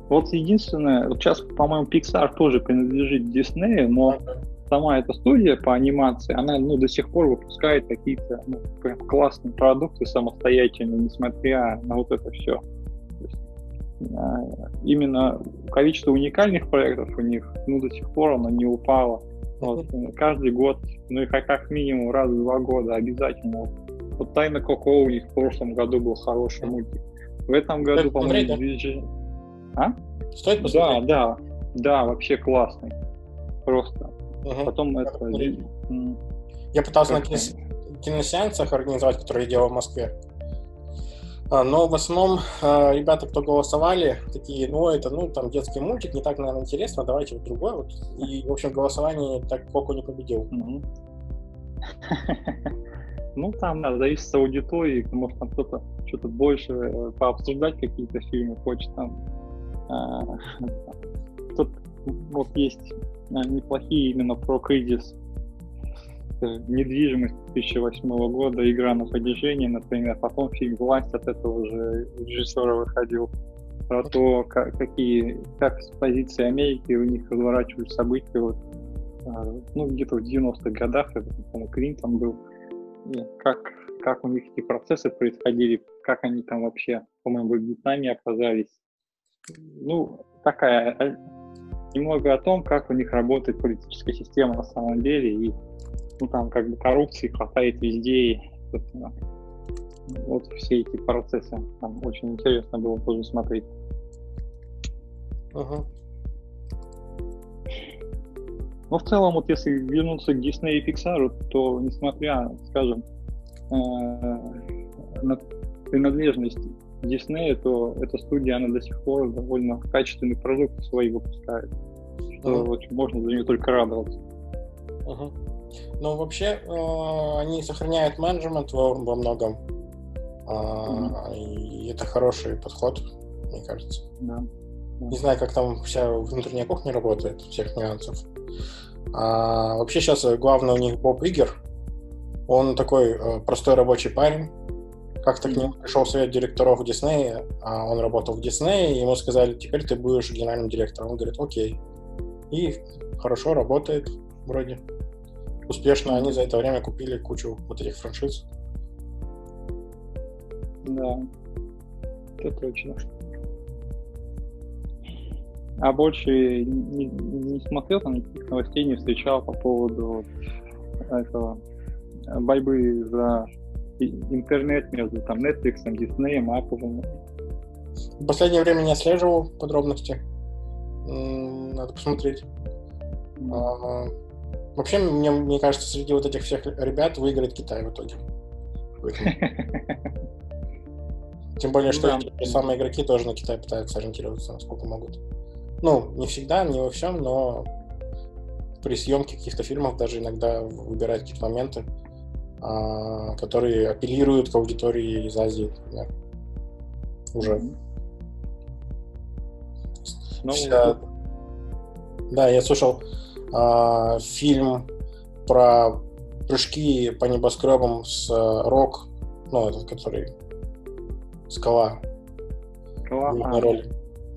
Вот единственное, вот сейчас, по-моему, Pixar тоже принадлежит Disney, но сама эта студия по анимации, она ну, до сих пор выпускает какие-то ну, прям классные продукты самостоятельно, несмотря на вот это все. Есть, а, именно количество уникальных проектов у них, ну, до сих пор оно не упало. Вот, каждый год, ну и как, как минимум раз в два года обязательно. Вот «Тайна Коко» у них в прошлом году был хороший мультик. В этом году, по-моему, движение... А? Стоит посмотреть? Да, да, да, вообще классный. Просто. Угу. Потом это... Я пытался на киносеансах организовать, которые я делал в Москве. А, но в основном а, ребята, кто голосовали, такие, ну, это, ну, там, детский мультик, не так, наверное, интересно, давайте вот другой. Вот. И, в общем, голосование так Коко не победил. Ну, там, да, зависит от аудитории, может, там кто-то что-то больше э, пообсуждать какие-то фильмы хочет там. А, тут вот есть неплохие именно про кризис недвижимость 2008 года, игра на понижение, например, потом фильм «Власть» от этого же режиссера выходил, про то, как, какие, как с позиции Америки у них разворачивались события, вот, а, ну, где-то в 90-х годах, это, по Клинтон был, как, как у них эти процессы происходили, как они там вообще, по-моему, в Вьетнаме оказались. Ну, такая, а, немного о том, как у них работает политическая система на самом деле, и ну там как бы коррупции хватает везде, и, вот все эти процессы. Там очень интересно было тоже смотреть. Ага. Но в целом, вот если вернуться к Disney и Pixar, то несмотря, скажем, э, на принадлежность Disney, то эта студия, она до сих пор довольно качественный продукт свои выпускает. Что uh-huh. вот, можно за нее только радоваться. Uh-huh. Но вообще э, они сохраняют менеджмент во, во многом. Э, mm-hmm. И это хороший подход, мне кажется. Да. Не знаю, как там вся внутренняя кухня работает, всех нюансов. А, вообще сейчас главный у них Боб Игер. Он такой э, простой рабочий парень. Как-то к нему пришел совет директоров Диснея, а он работал в Диснее, ему сказали, теперь ты будешь генеральным директором. Он говорит, окей. И хорошо работает вроде успешно они за это время купили кучу вот этих франшиз. Да, это точно. А больше не, не смотрел, там никаких новостей не встречал по поводу этого, борьбы за интернет между там Netflix, Disney, Apple. В последнее время не отслеживал подробности. Надо посмотреть. А, вообще, мне, мне кажется, среди вот этих всех ребят выиграет Китай в итоге. Тем более, что эти самые игроки тоже на Китай пытаются ориентироваться, насколько могут. Ну, не всегда, не во всем, но при съемке каких-то фильмов даже иногда выбирать какие-то моменты, которые апеллируют к аудитории из Азии, например. Уже. Ну, Вся... Да, я слушал а, фильм про прыжки по небоскребам с а, Рок, ну, этот, который Скала. Скала. На роли.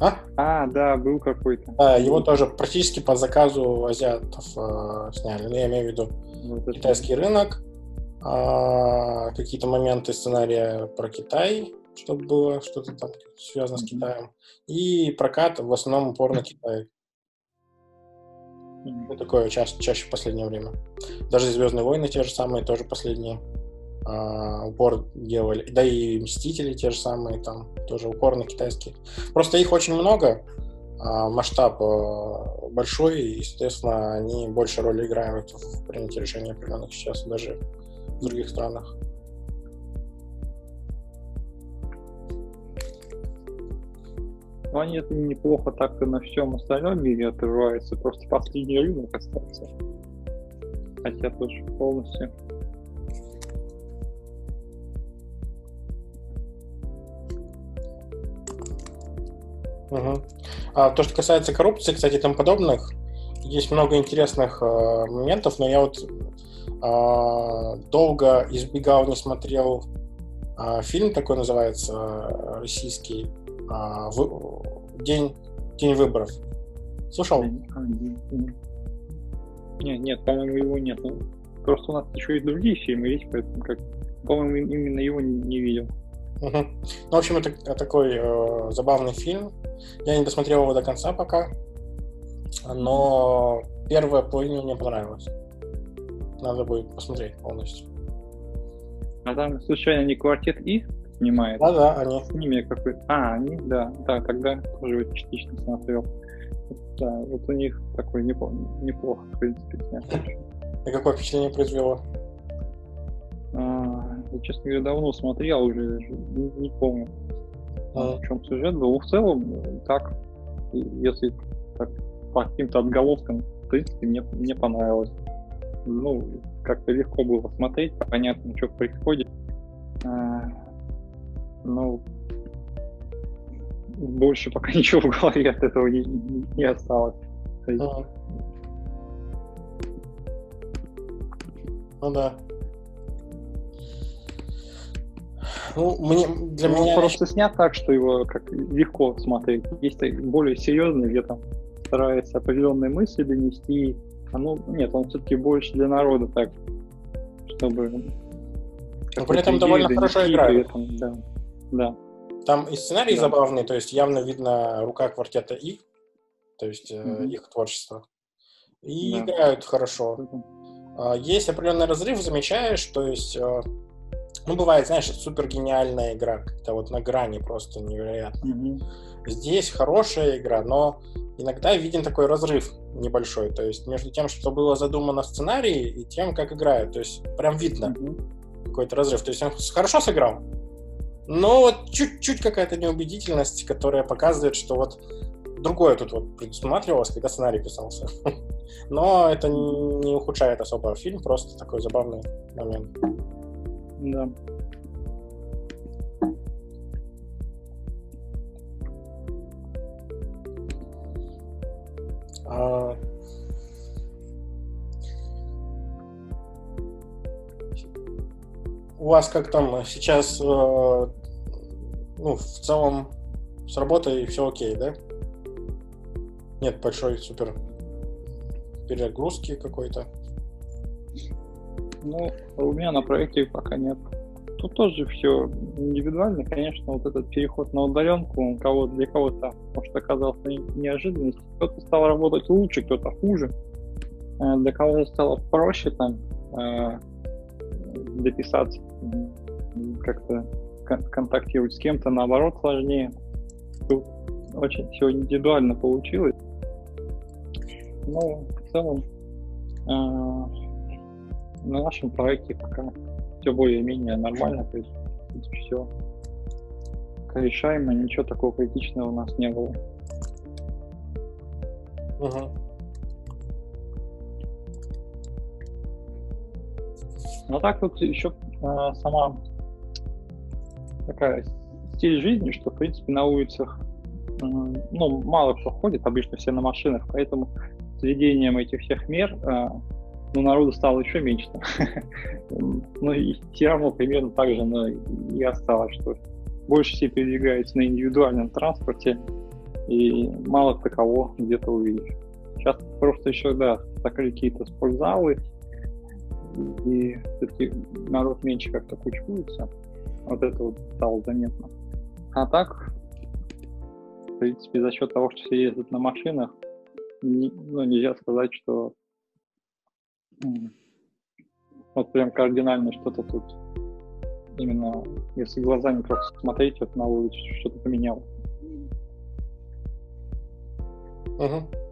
А? А, да, был какой-то. Да, его тоже практически по заказу азиатов э, сняли. Ну, я имею в виду вот китайский это... рынок, э, какие-то моменты сценария про Китай, чтобы было что-то там связано с Китаем, и прокат в основном упор на Китай. Ну, такое чаще, чаще в последнее время. Даже «Звездные войны» те же самые, тоже последние uh, упор делали. Да и Мстители те же самые, там тоже упор на китайские. Просто их очень много, uh, масштаб uh, большой, и, естественно, они больше роли играют в принятии решений определенных сейчас даже в других странах. Но они это неплохо так-то на всем остальном мире отрываются, просто последний рынок остался. Хотя тоже полностью Угу. А то, что касается коррупции, кстати, и тому подобных, есть много интересных э, моментов, но я вот долго избегал, не смотрел э, фильм такой называется э, российский э, день день выборов. Слушал? Нет, нет, по-моему, его нет. Ну, просто у нас еще и другие фильмы есть, поэтому как, по-моему, именно его не, не видел. Угу. Ну, в общем, это такой э, забавный фильм. Я не досмотрел его до конца пока, но первая половина мне понравилась. Надо будет посмотреть полностью. А там, случайно, не квартет И снимает? Да, да, они. С ними какой А, они, да, да, тогда тоже вот частично смотрел. Да, вот у них такой неплохо, неплохо в принципе, снят. И какое впечатление произвело? А, я, честно говоря, давно смотрел, уже не, не помню, а. в чем сюжет был. В целом, так, если так, по каким-то отголоскам, в принципе, мне, мне понравилось. Ну, как-то легко было смотреть, понятно, что происходит. А, ну, больше пока ничего в голове от этого не, не осталось. А. Ну да. Ну, мне, для ну, меня... Он просто снят так, что его как легко смотреть. Есть более серьезные, где там старается определенные мысли донести. А ну, нет, он все-таки больше для народа так, чтобы... Но при этом довольно хорошо играет. Этом, да, да. Там и сценарий да. забавный, то есть явно видно рука квартета И, то есть mm-hmm. их творчество. И да. играют хорошо. Mm-hmm. Есть определенный разрыв, замечаешь, то есть э, ну, бывает, знаешь, супер гениальная игра, как-то вот на грани просто невероятно. Mm-hmm. Здесь хорошая игра, но иногда виден такой разрыв небольшой, то есть между тем, что было задумано в сценарии, и тем, как играют. То есть прям видно mm-hmm. какой-то разрыв. То есть он хорошо сыграл, но вот чуть-чуть какая-то неубедительность, которая показывает, что вот другое тут вот предусматривалось, когда сценарий писался. Но это не ухудшает особо фильм, просто такой забавный момент. Да. А... У вас как там сейчас, э, ну, в целом с работой все окей, да? Нет большой супер перегрузки какой-то? Ну, у меня на проекте пока нет. Тут тоже все индивидуально, конечно, вот этот переход на удаленку, у кого для кого-то, может, оказался неожиданностью. Кто-то стал работать лучше, кто-то хуже. Э, для кого-то стало проще там э, дописаться, как-то контактировать с кем-то, наоборот, сложнее. Тут очень все индивидуально получилось. Но в целом э, на нашем проекте пока все более-менее нормально, то есть все решаемо, ничего такого критичного у нас не было. Угу. Ну так вот еще э, сама такая стиль жизни, что, в принципе, на улицах э, ну, мало кто ходит, обычно все на машинах, поэтому с введением этих всех мер э, ну, народу стало еще меньше. ну, и все равно примерно так же но и осталось, что больше все передвигаются на индивидуальном транспорте, и мало кто кого где-то увидишь. Сейчас просто еще, да, закрыли какие-то спортзалы, и все-таки народ меньше как-то кучкуется. Вот это вот стало заметно. А так, в принципе, за счет того, что все ездят на машинах, не, ну, нельзя сказать, что вот прям кардинально что-то тут именно, если глазами просто смотреть вот на улицу, что-то поменялось. Угу.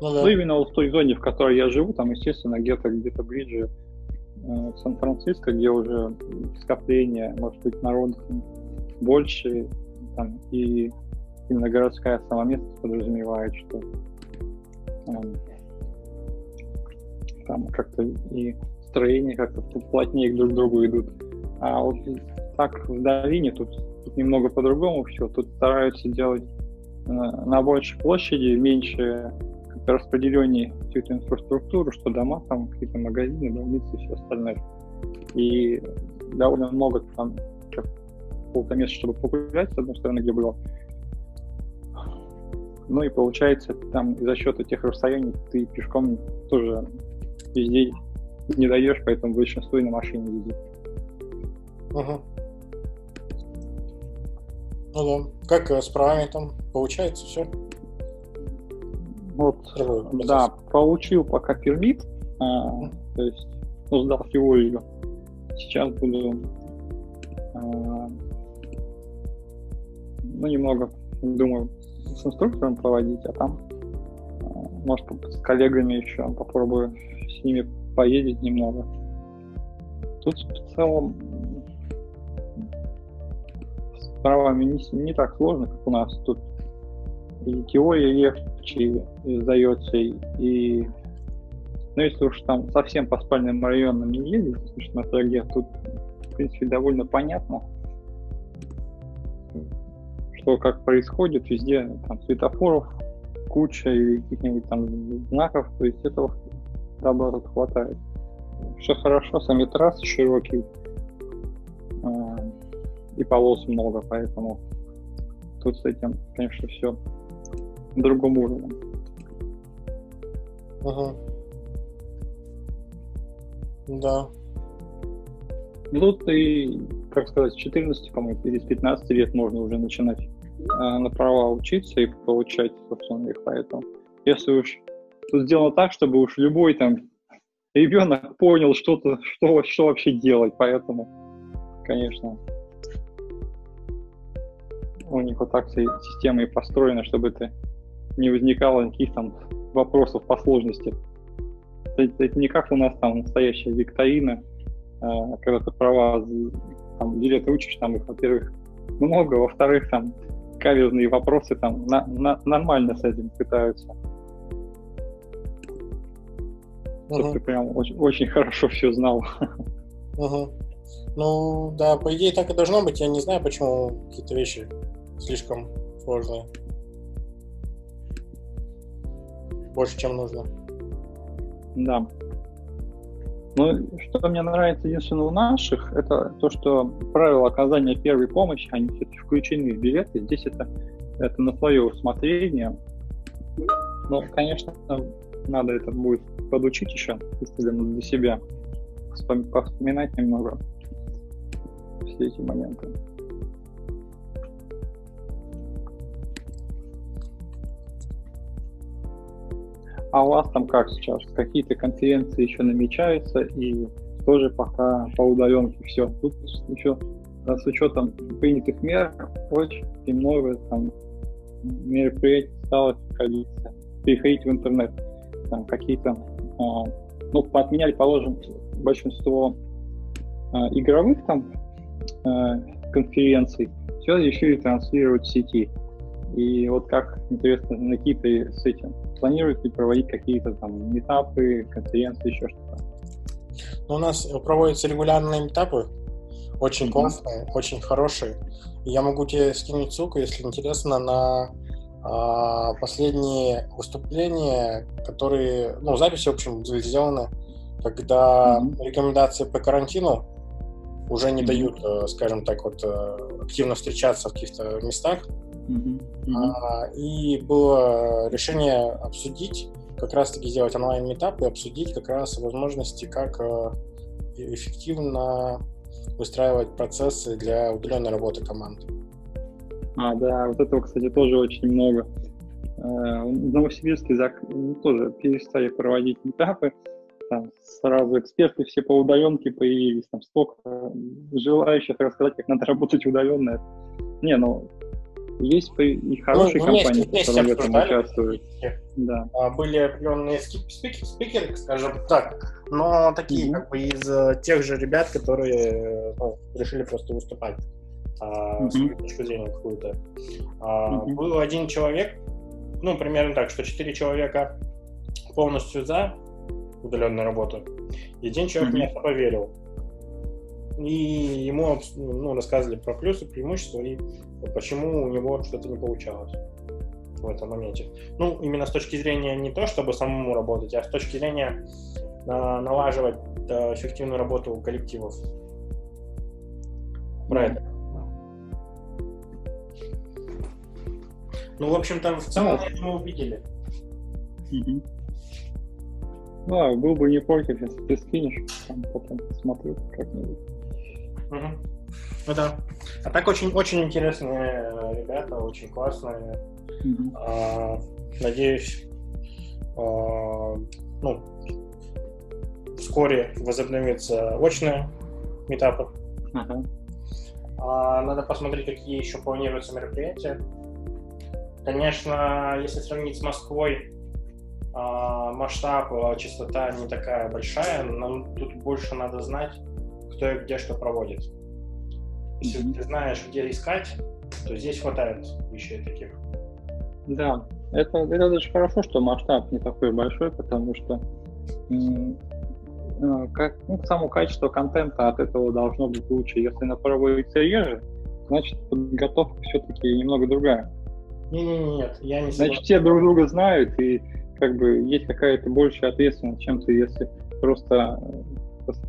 Ну, да. ну, именно вот в той зоне, в которой я живу, там, естественно, где-то где-то ближе э, Сан-Франциско, где уже скопление, может быть, народу больше, там, и именно городская сама местность подразумевает, что э, там как-то и строения как-то плотнее друг к другу идут. А вот так в долине тут, тут немного по-другому все. Тут стараются делать э, на большей площади меньше распределении всю эту инфраструктуру, что дома, там какие-то магазины, больницы и все остальное. И довольно много там какого-то чтобы погулять, с одной стороны, где было. Ну и получается, там за счет этих расстояний ты пешком тоже везде не даешь, поэтому большинство и на машине ездит. Угу. Ну да. Как э, с правами там получается все? Вот, да, получил пока пермит, а, то есть ну, сдал теорию. Сейчас буду а, ну, немного, думаю, с инструктором проводить, а там, а, может, с коллегами еще попробую с ними поездить немного. Тут в целом с правами не, не так сложно, как у нас. Тут и теория легче сдается, и ну, если уж там совсем по спальным районам не ездить, смотря где, тут, в принципе, довольно понятно, что как происходит, везде там светофоров куча и каких-нибудь там знаков, то есть этого добра тут хватает. Все хорошо, сами трассы широкие, э, и полос много, поэтому тут с этим, конечно, все на другом уровне. Ага. Да. Ну, ты, как сказать, с 14, по-моему, или с 15 лет можно уже начинать э, на права учиться и получать, собственно, их. Поэтому, если уж тут сделано так, чтобы уж любой там ребенок понял что-то, что, что вообще делать, поэтому, конечно, у них вот так система и построена, чтобы ты не возникало никаких там вопросов по сложности. Это, это не как у нас там настоящая викторина, э, когда ты права, там, где ты учишь, там их, во-первых, много, во-вторых, там каверзные вопросы там на, на, нормально с этим пытаются. Чтобы ты прям очень, очень хорошо все знал. Uh-huh. Ну, да, по идее так и должно быть. Я не знаю, почему какие-то вещи слишком сложные. больше, чем нужно. Да. Ну, что мне нравится единственно у наших, это то, что правила оказания первой помощи, они все-таки включены в билеты. Здесь это, это на свое усмотрение. Но, конечно, надо это будет подучить еще, для себя, повспоминать немного все эти моменты. А у вас там как сейчас? Какие-то конференции еще намечаются и тоже пока по удаленке все. Тут еще с учетом принятых мер очень много там мероприятий стало приходиться, переходить в интернет. Там какие-то, а, ну, отменяли, положим, большинство а, игровых там а, конференций, все решили транслировать в сети. И вот как, интересно, на Кипре с этим? Планируете проводить какие-то там метапы, конференции, еще что-то? Ну, у нас проводятся регулярные метапы, очень mm-hmm. классные, очень хорошие. Я могу тебе скинуть ссылку, если интересно, на последние выступления, которые, ну, записи, в общем, сделаны, когда mm-hmm. рекомендации по карантину уже не mm-hmm. дают, э, скажем так, вот э, активно встречаться в каких-то местах. Mm-hmm. А, и было решение обсудить, как раз-таки сделать онлайн-метап и обсудить как раз возможности, как э, эффективно выстраивать процессы для удаленной работы команд. А, да, вот этого, кстати, тоже очень много. В Новосибирске ну, тоже перестали проводить метапы, там сразу эксперты все по удаленке появились, там столько желающих рассказать, как надо работать удаленно. Не, ну, есть и хорошие ну, компании, которые в этом участвуют. Да. А, были определенные спикеры, спикеры, скажем так, но такие mm-hmm. как бы из э, тех же ребят, которые ну, решили просто выступать а, mm-hmm. свою точку зрения какую-то. А, mm-hmm. Был один человек, ну, примерно так, что четыре человека полностью за, удаленную работу. И один человек mm-hmm. мне поверил. И ему ну, рассказывали про плюсы, преимущества и почему у него что-то не получалось в этом моменте. Ну, именно с точки зрения не то, чтобы самому работать, а с точки зрения э, налаживать э, эффективную работу коллективов. Про Ну, в общем-то, в целом мы увидели. Mm-hmm. Да, был бы не против, если ты скинешь, там потом посмотрю как-нибудь. Угу. Ну да. А так очень, очень интересные ребята, очень классные. Угу. А, надеюсь, а, ну, вскоре возобновится очные метапы. Угу. А, надо посмотреть, какие еще планируются мероприятия. Конечно, если сравнить с Москвой, а, масштаб, а, частота не такая большая, нам тут больше надо знать, кто и где что проводит. Если mm-hmm. ты знаешь, где искать, то здесь хватает вещей таких. Да, это, это даже хорошо, что масштаб не такой большой, потому что э, как, ну, само качество контента от этого должно быть лучше. Если она проводится реже, значит подготовка все-таки немного другая. Не-не-не, нет, я не согласен. Значит, все друг друга знают, и как бы есть какая-то большая ответственность, чем ты, если просто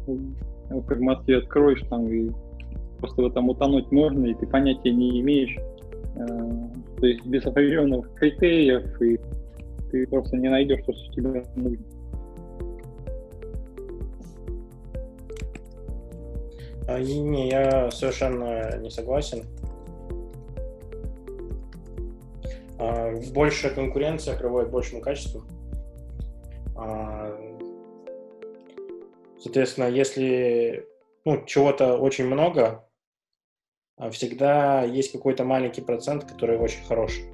э, как в Москве откроешь там и просто в этом утонуть можно, и ты понятия не имеешь, э, то есть без определенных критериев, и ты просто не найдешь то, что тебе нужно. А, не, я совершенно не согласен. Большая конкуренция приводит к большему качеству. А, соответственно, если ну, чего-то очень много, а всегда есть какой-то маленький процент, который очень хороший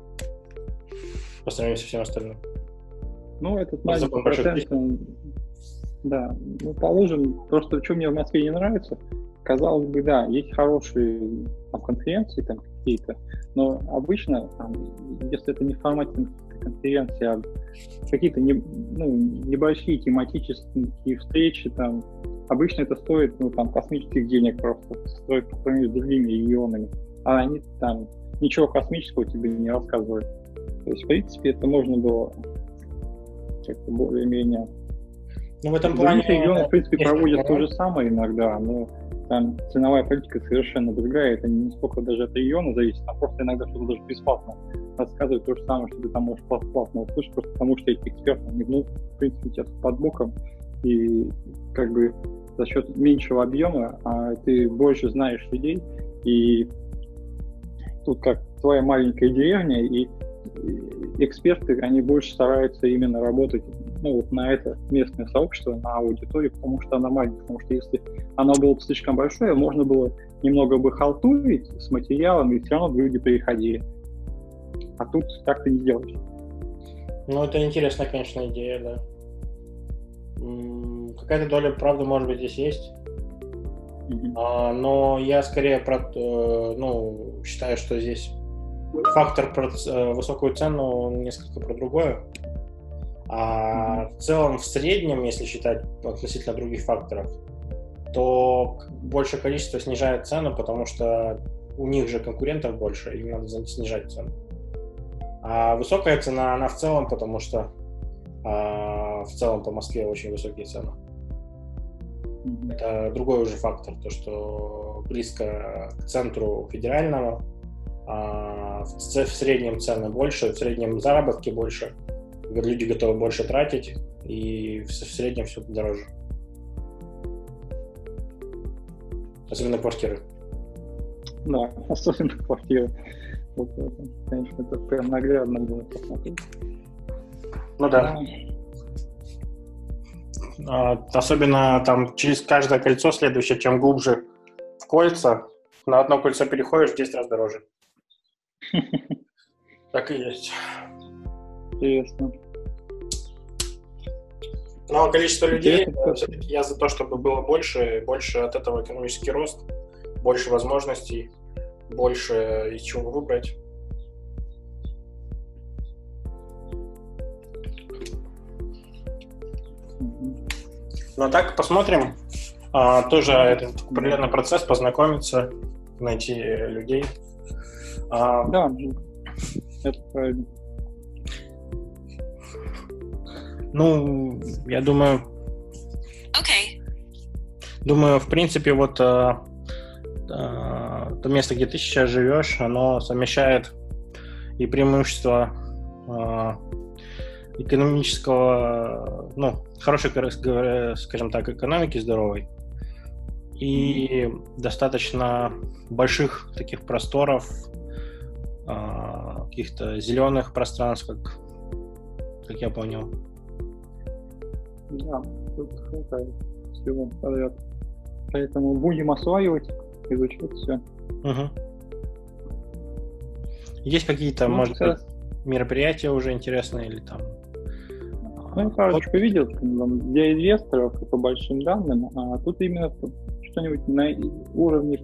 по сравнению со всем остальным. Ну, этот маленький процент, он, да, ну, положим, просто что мне в Москве не нравится, казалось бы, да, есть хорошие там, конференции там какие-то, но обычно, там, если это не в формате конференции, а какие-то не, ну, небольшие тематические встречи, там, обычно это стоит ну, там, космических денег просто, стоит по сравнению с другими регионами, а они там ничего космического тебе не рассказывают. То есть, в принципе, это можно было как-то более-менее... Ну, в этом плане... регионы, в принципе, проводят то же самое иногда, но там ценовая политика совершенно другая, это не сколько даже от региона зависит, а просто иногда что-то даже бесплатно рассказывают то же самое, что ты там можешь бесплатно услышать, просто потому что эти эксперты, они, ну, в принципе, тебя под боком, и как бы за счет меньшего объема а ты больше знаешь людей, и тут как твоя маленькая деревня, и эксперты, они больше стараются именно работать ну, вот на это местное сообщество, на аудиторию, потому что она маленькая. Потому что если оно было бы слишком большое, можно было немного бы халтурить с материалом, и все равно бы люди переходили. А тут так ты не делаешь. Ну, это интересная, конечно, идея, да. Какая-то доля правды, может быть, здесь есть. Mm-hmm. А, но я скорее про, э, ну, считаю, что здесь фактор про э, высокую цену несколько про другое. А в целом, в среднем, если считать относительно других факторов, то большее количество снижает цену, потому что у них же конкурентов больше, им надо снижать цену. А высокая цена, она в целом, потому что а, в целом по Москве очень высокие цены. Это другой уже фактор, то, что близко к центру федерального, в, в среднем цены больше, в среднем заработки больше, люди готовы больше тратить, и в, в среднем все дороже. Особенно квартиры. Да, особенно квартиры. Вот это, конечно, это прям наглядно было посмотреть. Ну да. А, особенно там через каждое кольцо следующее, чем глубже в кольца, на одно кольцо переходишь, в 10 раз дороже. Так и есть. Интересно. Но количество людей, все-таки я за то, чтобы было больше, больше от этого экономический рост, больше возможностей, больше из чего выбрать. Ну а так посмотрим. А, тоже это определенный процесс, познакомиться, найти людей. А, да, это правильно. Ну, я думаю... Okay. Думаю, в принципе, вот а, а, то место, где ты сейчас живешь, оно совмещает и преимущества а, экономического, ну, хорошей, скажем так, экономики здоровой и достаточно больших таких просторов, а, каких-то зеленых пространств, как, как я понял. Да, тут хватает всего подряд. Поэтому будем осваивать, изучать все. Угу. Есть какие-то, ну, может быть, мероприятия уже интересные или там ну, я парочку вот. видел там, для инвесторов по большим данным, а тут именно что-нибудь на уровне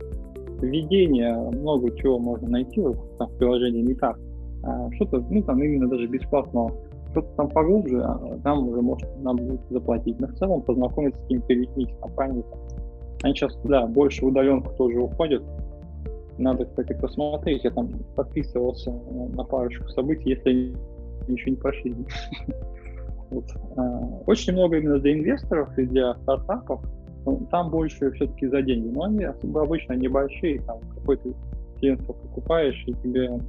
введения много чего можно найти в приложении так. А что-то, ну, там именно даже бесплатно, что-то там поглубже, а там уже может нам будет заплатить. Но в целом познакомиться с какими-то людьми, с компаниями. Они сейчас, да, больше удаленку тоже уходят. Надо, кстати, посмотреть. Я там подписывался на парочку событий, если еще не прошли. Вот. А, очень много именно для инвесторов и для стартапов. Ну, там больше все-таки за деньги. Но они обычно небольшие. Там какой-то клиент покупаешь, и тебе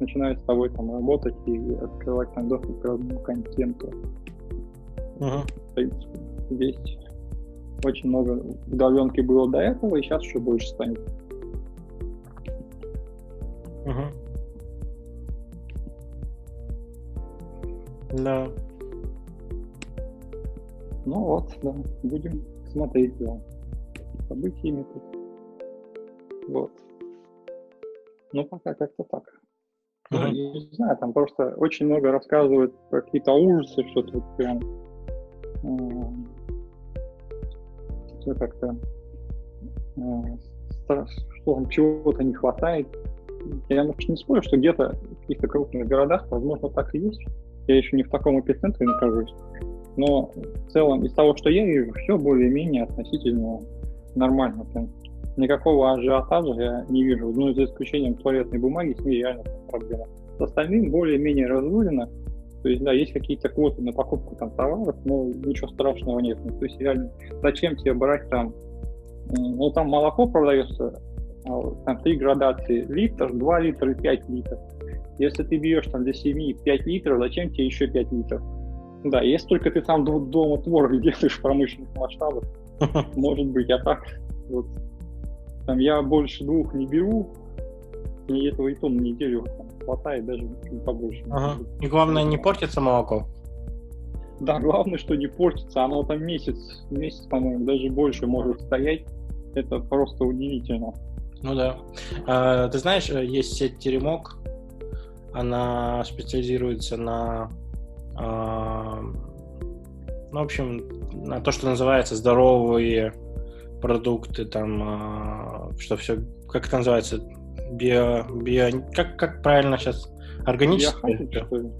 начинают с тобой там работать и открывать там доступ к разному контенту. Uh-huh. В принципе, есть очень много удаленки было до этого, и сейчас еще больше станет. Uh-huh. Да. Ну вот, да, будем смотреть за событиями тут. Вот. Ну, пока как-то так. Uh-huh. Я не знаю, там просто очень много рассказывают про какие-то ужасы, что-то вот прям э, все как-то э, что там чего-то не хватает. Я, может, не спорю, что где-то в каких-то крупных городах, возможно, так и есть. Я еще не в таком эпицентре нахожусь но в целом из того, что я вижу, все более-менее относительно нормально. Прям никакого ажиотажа я не вижу, ну, за исключением туалетной бумаги, с ней реально проблема. С остальным более-менее разрулено, то есть, да, есть какие-то квоты на покупку там товаров, но ничего страшного нет. Ну, то есть, реально, зачем тебе брать там, ну, там молоко продается, а там три градации, литр, 2 литра и 5 литров. Если ты берешь там для семьи 5 литров, зачем тебе еще 5 литров? Да, если только ты там дома творог делаешь в промышленных масштабах, может быть, а так вот там я больше двух не беру, мне этого и то на неделю хватает, даже побольше. Ага. И главное, не портится молоко. Да, главное, что не портится. Оно там месяц, месяц, по-моему, даже больше может стоять. Это просто удивительно. Ну да. А, ты знаешь, э, есть сеть Теремок. Она специализируется на, а, ну, в общем, на то, что называется здоровые продукты, там, а, что все, как это называется, био, био, как, как правильно сейчас, органическое? Биохакинг, что ли?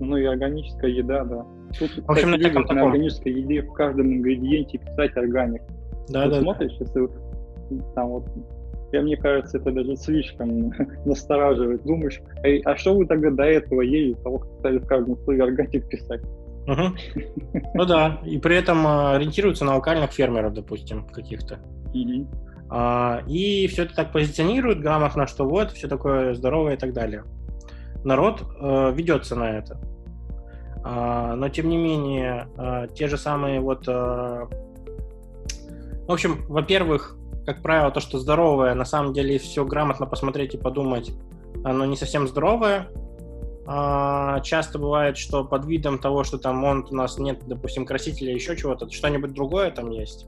Ну и органическая еда, да. Тут, В общем, на кстати, таком любят на органической еде в каждом ингредиенте писать органик. Да, Ты да, да. смотришь, если там вот я, мне кажется, это даже слишком настораживает. Думаешь, «Эй, а что вы тогда до этого ели, того, как стали в каждом слове органик писать? Мгм. Ну да, и при этом а, ориентируются на локальных фермеров, допустим, каких-то. А, И все это так позиционирует грамотно, что вот, все такое здоровое и так далее. Народ э, ведется на это. А, Но, тем не менее, э, те же самые вот... э, В общем, во-первых, как правило, то, что здоровое, на самом деле, все грамотно посмотреть и подумать, оно не совсем здоровое. А, Часто бывает, что под видом того, что там он, у нас нет, допустим, красителя, еще чего-то, что-нибудь другое там есть.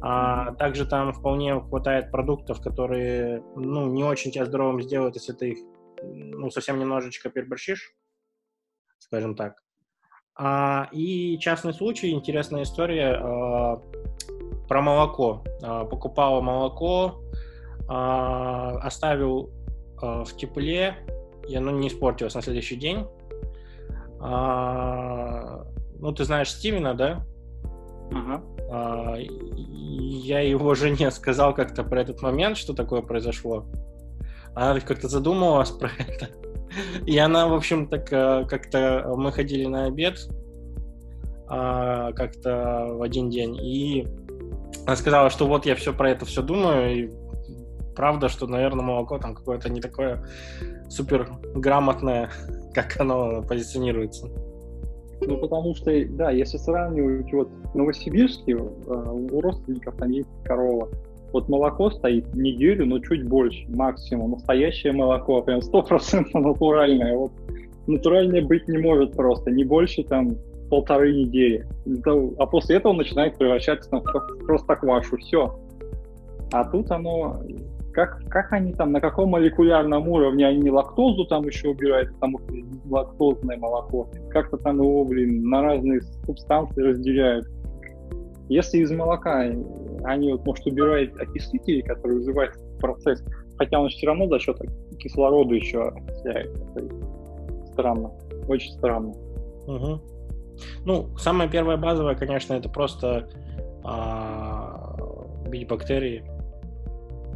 А также там вполне хватает продуктов, которые ну, не очень тебя здоровым сделают, если ты их ну, совсем немножечко переборщишь, скажем так. А, и частный случай, интересная история а, про молоко. А, покупал молоко, а, оставил а, в тепле, и оно не испортилось на следующий день. А, ну, ты знаешь Стивена, да? Ага. А, Я его жене сказал как-то про этот момент, что такое произошло. Она как-то задумалась про это. И она, в общем, так э, как-то мы ходили на обед а, как-то в один день, и она сказала, что вот я все про это все думаю, и правда, что, наверное, молоко там какое-то не такое супер грамотное, как оно позиционируется. Ну, потому что, да, если сравнивать, вот в Новосибирске э, у родственников там есть корова. Вот молоко стоит неделю, но чуть больше, максимум. Настоящее молоко, прям стопроцентно натуральное. Вот натуральное быть не может просто, не больше там полторы недели. А после этого начинает превращаться в в простоквашу. Все. А тут оно как, как они там, на каком молекулярном уровне они лактозу там еще убирают, потому что лактозное молоко, как-то там его, блин, на разные субстанции разделяют. Если из молока они, вот, может, убирают окислители, которые вызывают процесс, хотя он все равно за счет кислорода еще окисляется. Странно, очень странно. Мгм. Ну, самое первое базовое, конечно, это просто а, бить бактерии,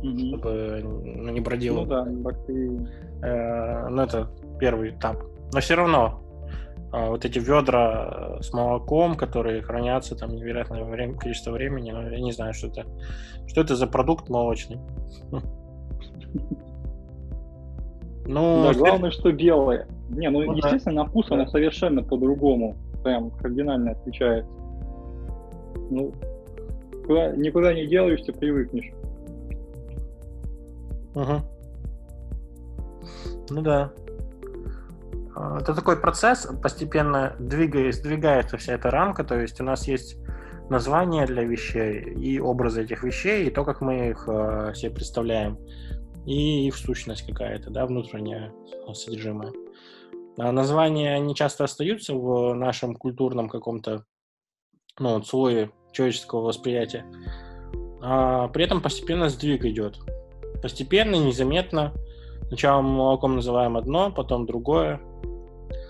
чтобы ну, не бродило. Ну да, бактерии. Э, ну, это первый этап. Но все равно а, вот эти ведра с молоком, которые хранятся там невероятное время, количество времени, ну, я не знаю, что это. Что это за продукт молочный? Ну, Да, главное, что белое. Не, ну, Ну да. естественно, на вкус оно совершенно по-другому. Прям кардинально отличается. Ну, куда- никуда не делаешься, привыкнешь. Мгм. Ну да. А, Это такой процесс, постепенно двигаясь, двигается вся эта рамка, то есть у нас есть названия для вещей и образы этих вещей, и то, как мы их э, себе представляем, и их сущность какая-то, да, внутренняя э, содержимое. А названия, они часто остаются в нашем культурном каком-то ну, слое человеческого восприятия, а при этом постепенно сдвиг идет постепенно, незаметно. Сначала мы молоком называем одно, потом другое.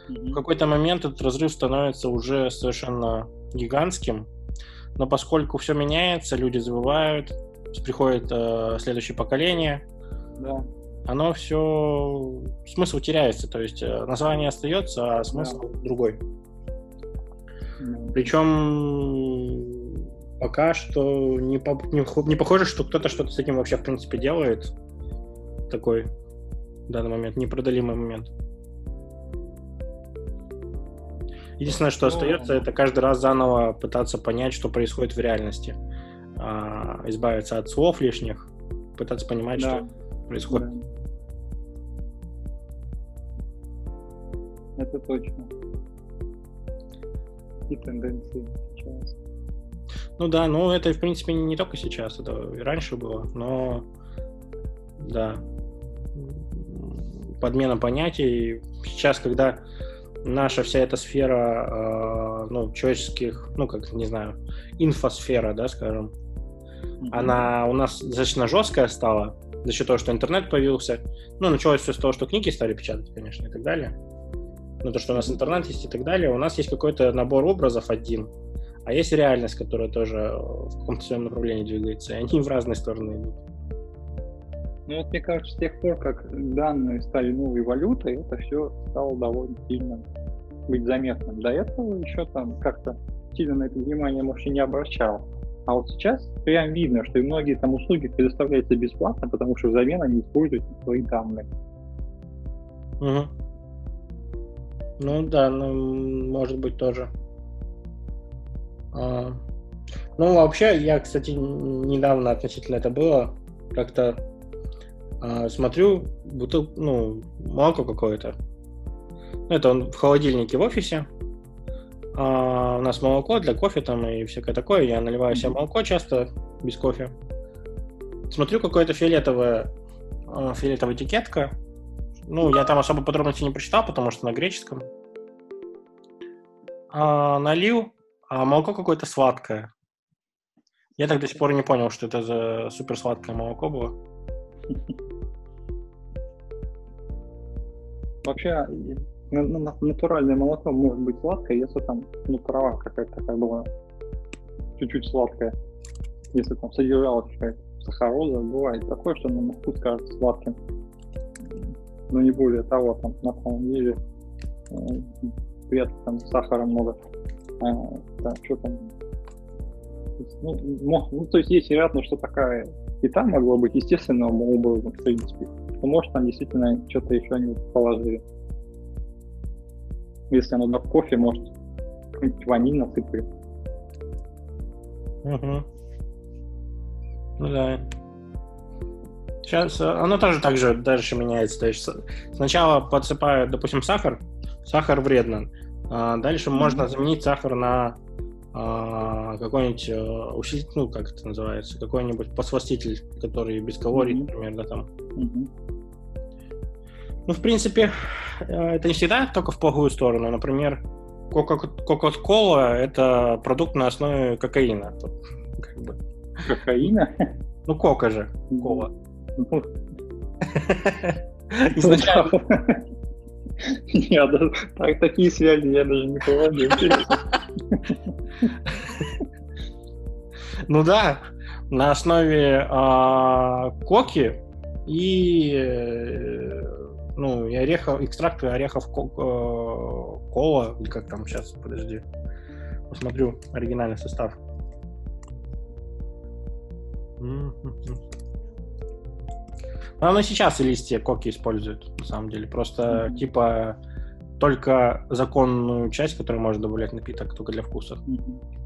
В какой-то момент этот разрыв становится уже совершенно гигантским. Но поскольку все меняется, люди забывают, приходит э, следующее поколение, Да. оно все смысл теряется, то есть э, название остается, а смысл другой. Ну, Причем пока что не, по, не, не похоже, что кто-то что-то с этим вообще, в принципе, делает. Такой в данный момент, непродалимый момент. Единственное, что ну, остается, это каждый раз заново пытаться понять, что происходит в реальности. А, избавиться от слов лишних, пытаться понимать, да. что происходит. Да. Это точно. И тенденции сейчас. Ну да, ну это, в принципе, не только сейчас, это и раньше было, но да, подмена понятий. Сейчас, когда наша вся эта сфера, э, ну, человеческих, ну, как, не знаю, инфосфера, да, скажем, mm-hmm. она у нас достаточно жесткая стала за счет того, что интернет появился. Ну, началось все с того, что книги стали печатать, конечно, и так далее. Ну, то, что у нас интернет есть и так далее. У нас есть какой-то набор образов один, а есть реальность, которая тоже в каком-то своем направлении двигается, и они в разные стороны идут. Ну вот мне кажется, с тех пор, как данные стали новой валютой, это все стало довольно сильно быть заметным. До этого еще там как-то сильно на это внимание, и не обращал. А вот сейчас прям видно, что и многие там услуги предоставляются бесплатно, потому что взамен они используют свои данные. Угу. Ну да, ну, может быть тоже. А, ну, вообще, я, кстати, недавно относительно это было, как-то а, смотрю, бутыл, ну, молоко какое-то. Это он в холодильнике в офисе. А, у нас молоко для кофе там и всякое такое. Я наливаю себе молоко часто без кофе. Смотрю, какое-то фиолетовое, а, фиолетовая этикетка. Ну, я там особо подробности не прочитал, потому что на греческом. А, налил, а молоко какое-то сладкое. Я так до сих пор не понял, что это за супер сладкое молоко было. Вообще, натуральное молоко может быть сладкое, если там, ну, трава какая-то такая была чуть-чуть сладкая. Если там содержалась какая-то сахароза, бывает такое, что на вкус кажется сладким. Но не более того, там на самом деле э, при там сахара много. Да, что там? Ну, ну, то есть есть вероятность, что такая и там могло быть естественным образом, в принципе. Но может там действительно что-то еще они положили. Если оно на кофе, может, какой-нибудь ваниль насыпали. Угу. Ну да. Сейчас э, оно тоже так же дальше меняется. То есть сначала подсыпают, допустим, сахар. Сахар вредно. А дальше mm-hmm. можно заменить сахар на а, какой-нибудь э, усилитель, ну, как это называется, какой-нибудь посластитель, который без калорий, mm-hmm. например, да, там. Mm-hmm. Ну, в принципе, э, это не всегда только в плохую сторону. Например, Кока-кола — это продукт на основе кокаина. Как бы. Кокаина? Ну, кока же, кола. Ну. Изначально... Нет, так, такие связи я даже не проводил. Ну да, на основе а, коки и э, ну, и орехов, экстракты орехов ко, кола, или как там сейчас, подожди, посмотрю оригинальный состав. Оно сейчас и листья коки используют, на самом деле. Просто, mm-hmm. типа, только законную часть, которую можно добавлять напиток, только для вкуса. Mm-hmm.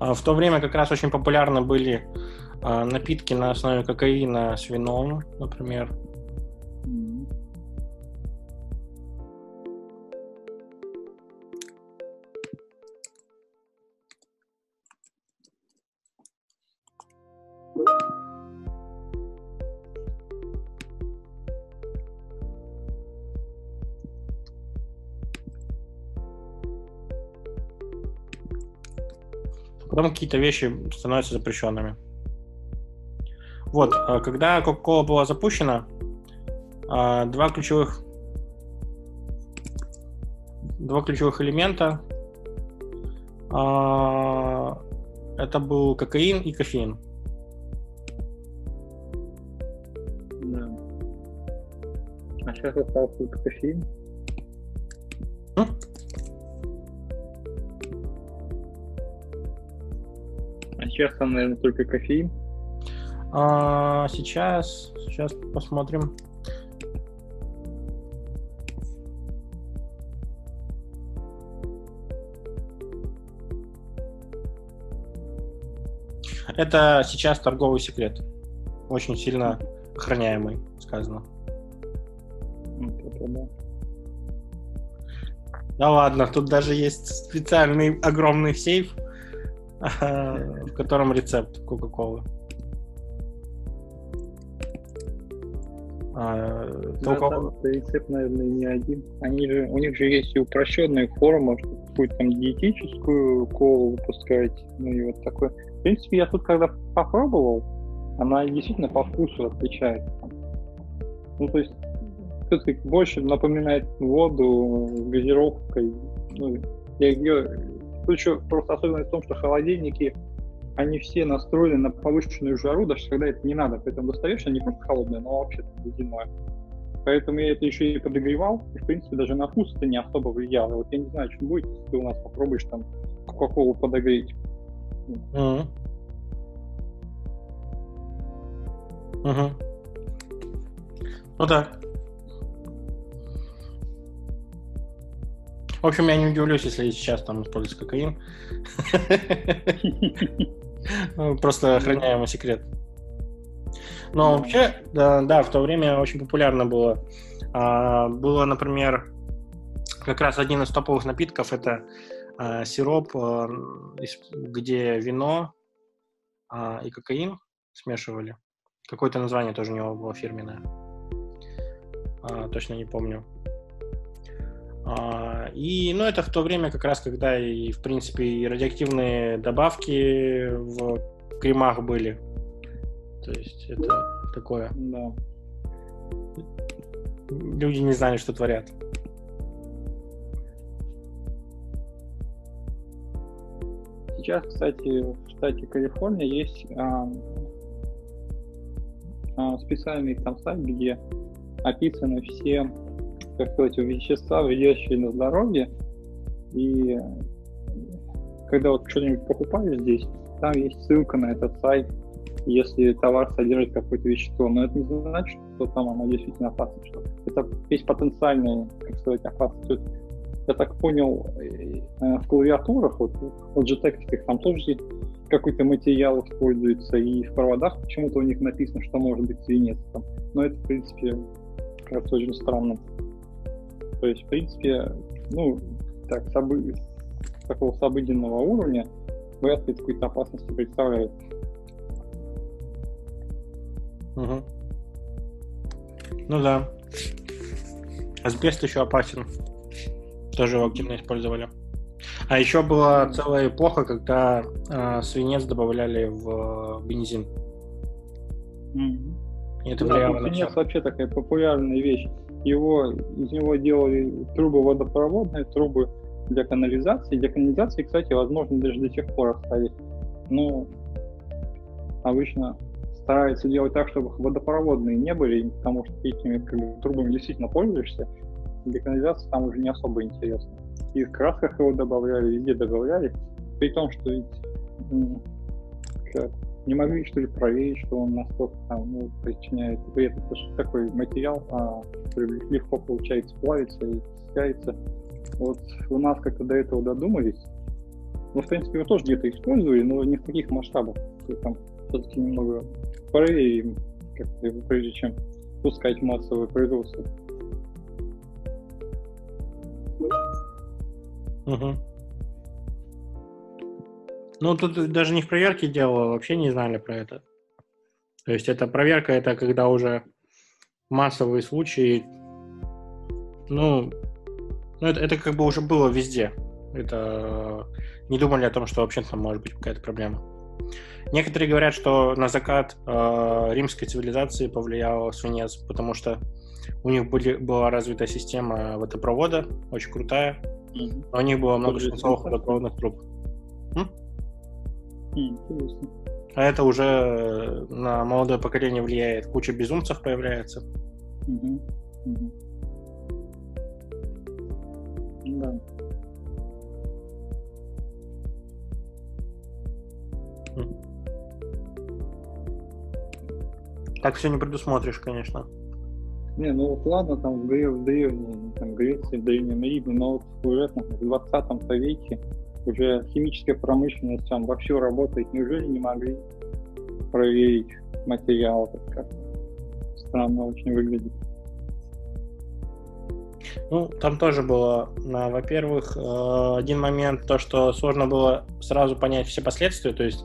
В то время как раз очень популярны были а, напитки на основе кокаина с вином, например. Потом какие-то вещи становятся запрещенными. Вот, а, когда Coca-Cola была запущена, а, два ключевых два ключевых элемента а, это был кокаин и кофеин. Да. А сейчас остался только кофеин? М? А сейчас там, наверное, только кофеин? А, сейчас, сейчас посмотрим. Это сейчас торговый секрет. Очень сильно охраняемый, сказано. Да ладно, тут даже есть специальный огромный сейф, в котором рецепт Кока-Колы. А. Да, рецепт, наверное, не один. Они же, у них же есть и упрощенная форма, какую-то там диетическую колу выпускать, ну и вот такое. В принципе, я тут когда попробовал, она действительно по вкусу отличается. Ну, то есть, все-таки больше напоминает воду с газировкой. Ну, я ее... Тут еще просто особенность в том, что холодильники они все настроены на повышенную жару, даже когда это не надо. Поэтому они не просто холодные, но вообще ледяное. Поэтому я это еще и подогревал, и, в принципе, даже на вкус это не особо влияло. Вот я не знаю, что будет, если ты у нас попробуешь там Кока-Колу подогреть. Mm-hmm. Угу. Ну да. В общем, я не удивлюсь, если сейчас там используется кокаин. Ну, просто охраняемый секрет. Но вообще, да, да, в то время очень популярно было. А, было, например, как раз один из топовых напитков это а, сироп, а, где вино и кокаин смешивали. Какое-то название тоже у него было фирменное. точно не помню. А, и, ну, это в то время как раз, когда и, в принципе, и радиоактивные добавки в кремах были. То есть это такое. Да. Люди не знали, что творят. Сейчас, кстати, в штате Калифорния есть а, а, специальный там сайт, где описаны все как сказать, вещества, влияющие на здоровье. И когда вот что-нибудь покупаешь здесь, там есть ссылка на этот сайт, если товар содержит какое-то вещество. Но это не значит, что там оно действительно опасно. Что это есть потенциальная, как сказать, опасность. Я так понял, э, в клавиатурах, вот в Logitech там тоже какой-то материал используется, и в проводах почему-то у них написано, что может быть свинец. Но это, в принципе, кажется очень странно. То есть, в принципе, ну, так, с, обы... с такого с обыденного уровня вряд ли какой-то опасности представляет. Угу. Ну да. Асбест еще опасен. Тоже его активно использовали. А еще была целая эпоха, когда э, свинец добавляли в бензин. Mm-hmm. И это влияло да, на свинец вообще такая популярная вещь его, из него делали трубы водопроводные, трубы для канализации. Для канализации, кстати, возможно даже до сих пор оставить. Но обычно стараются делать так, чтобы водопроводные не были, потому что этими как трубами действительно пользуешься. Для канализации там уже не особо интересно. И в красках его добавляли, везде добавляли. При том, что ведь как, не могли, что ли, проверить, что он настолько там, ну, причиняет вред. Это же такой материал, а, легко получается плавится и стягивается. Вот у нас как-то до этого додумались. Ну, в принципе, его тоже где-то использовали, но не в таких масштабах. То есть, там все-таки немного проверим, прежде чем пускать массовое производство. Угу. Ну, тут даже не в проверке дело, вообще не знали про это. То есть это проверка, это когда уже массовые случаи, ну, ну это, это как бы уже было везде. Это не думали о том, что вообще там может быть какая-то проблема. Некоторые говорят, что на закат э, римской цивилизации повлиял свинец, потому что у них были, была развита система водопровода, очень крутая. Mm-hmm. У них было много свинцовых водопроводных труб. М? Интересно. А это уже на молодое поколение влияет. Куча безумцев появляется. Угу. Угу. Да. Так все не предусмотришь, конечно. Не, ну вот ладно, там в, древней, там, Греции, в Древнем Риме, но вот в 20 веке уже химическая промышленность там вовсю работает, неужели не могли проверить материал. Это как странно очень выглядит. Ну, там тоже было, во-первых, э, один момент, то, что сложно было сразу понять все последствия, то есть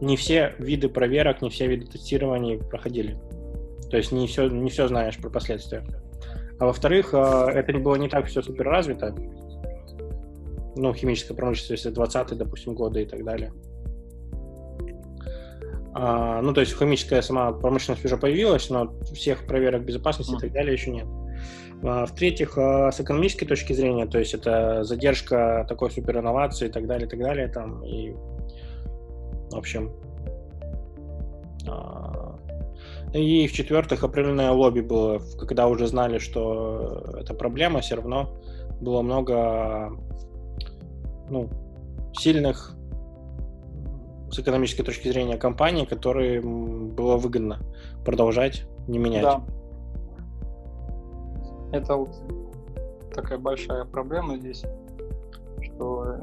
не все виды проверок, не все виды тестирования проходили. То есть не все, не все знаешь про последствия. А во-вторых, э, это было не так все супер развито. Ну, химическая промышленность, если 20 допустим, годы и так далее. А, ну, то есть химическая сама промышленность уже появилась, но всех проверок безопасности mm. и так далее еще нет. А, в-третьих, а, с экономической точки зрения, то есть это задержка такой суперинновации и так далее, и так далее, там, и, в общем, а, и в-четвертых, определенное лобби было, когда уже знали, что это проблема, все равно было много ну, сильных с экономической точки зрения компаний, которые было выгодно продолжать не менять. Да. Это вот такая большая проблема здесь, что э,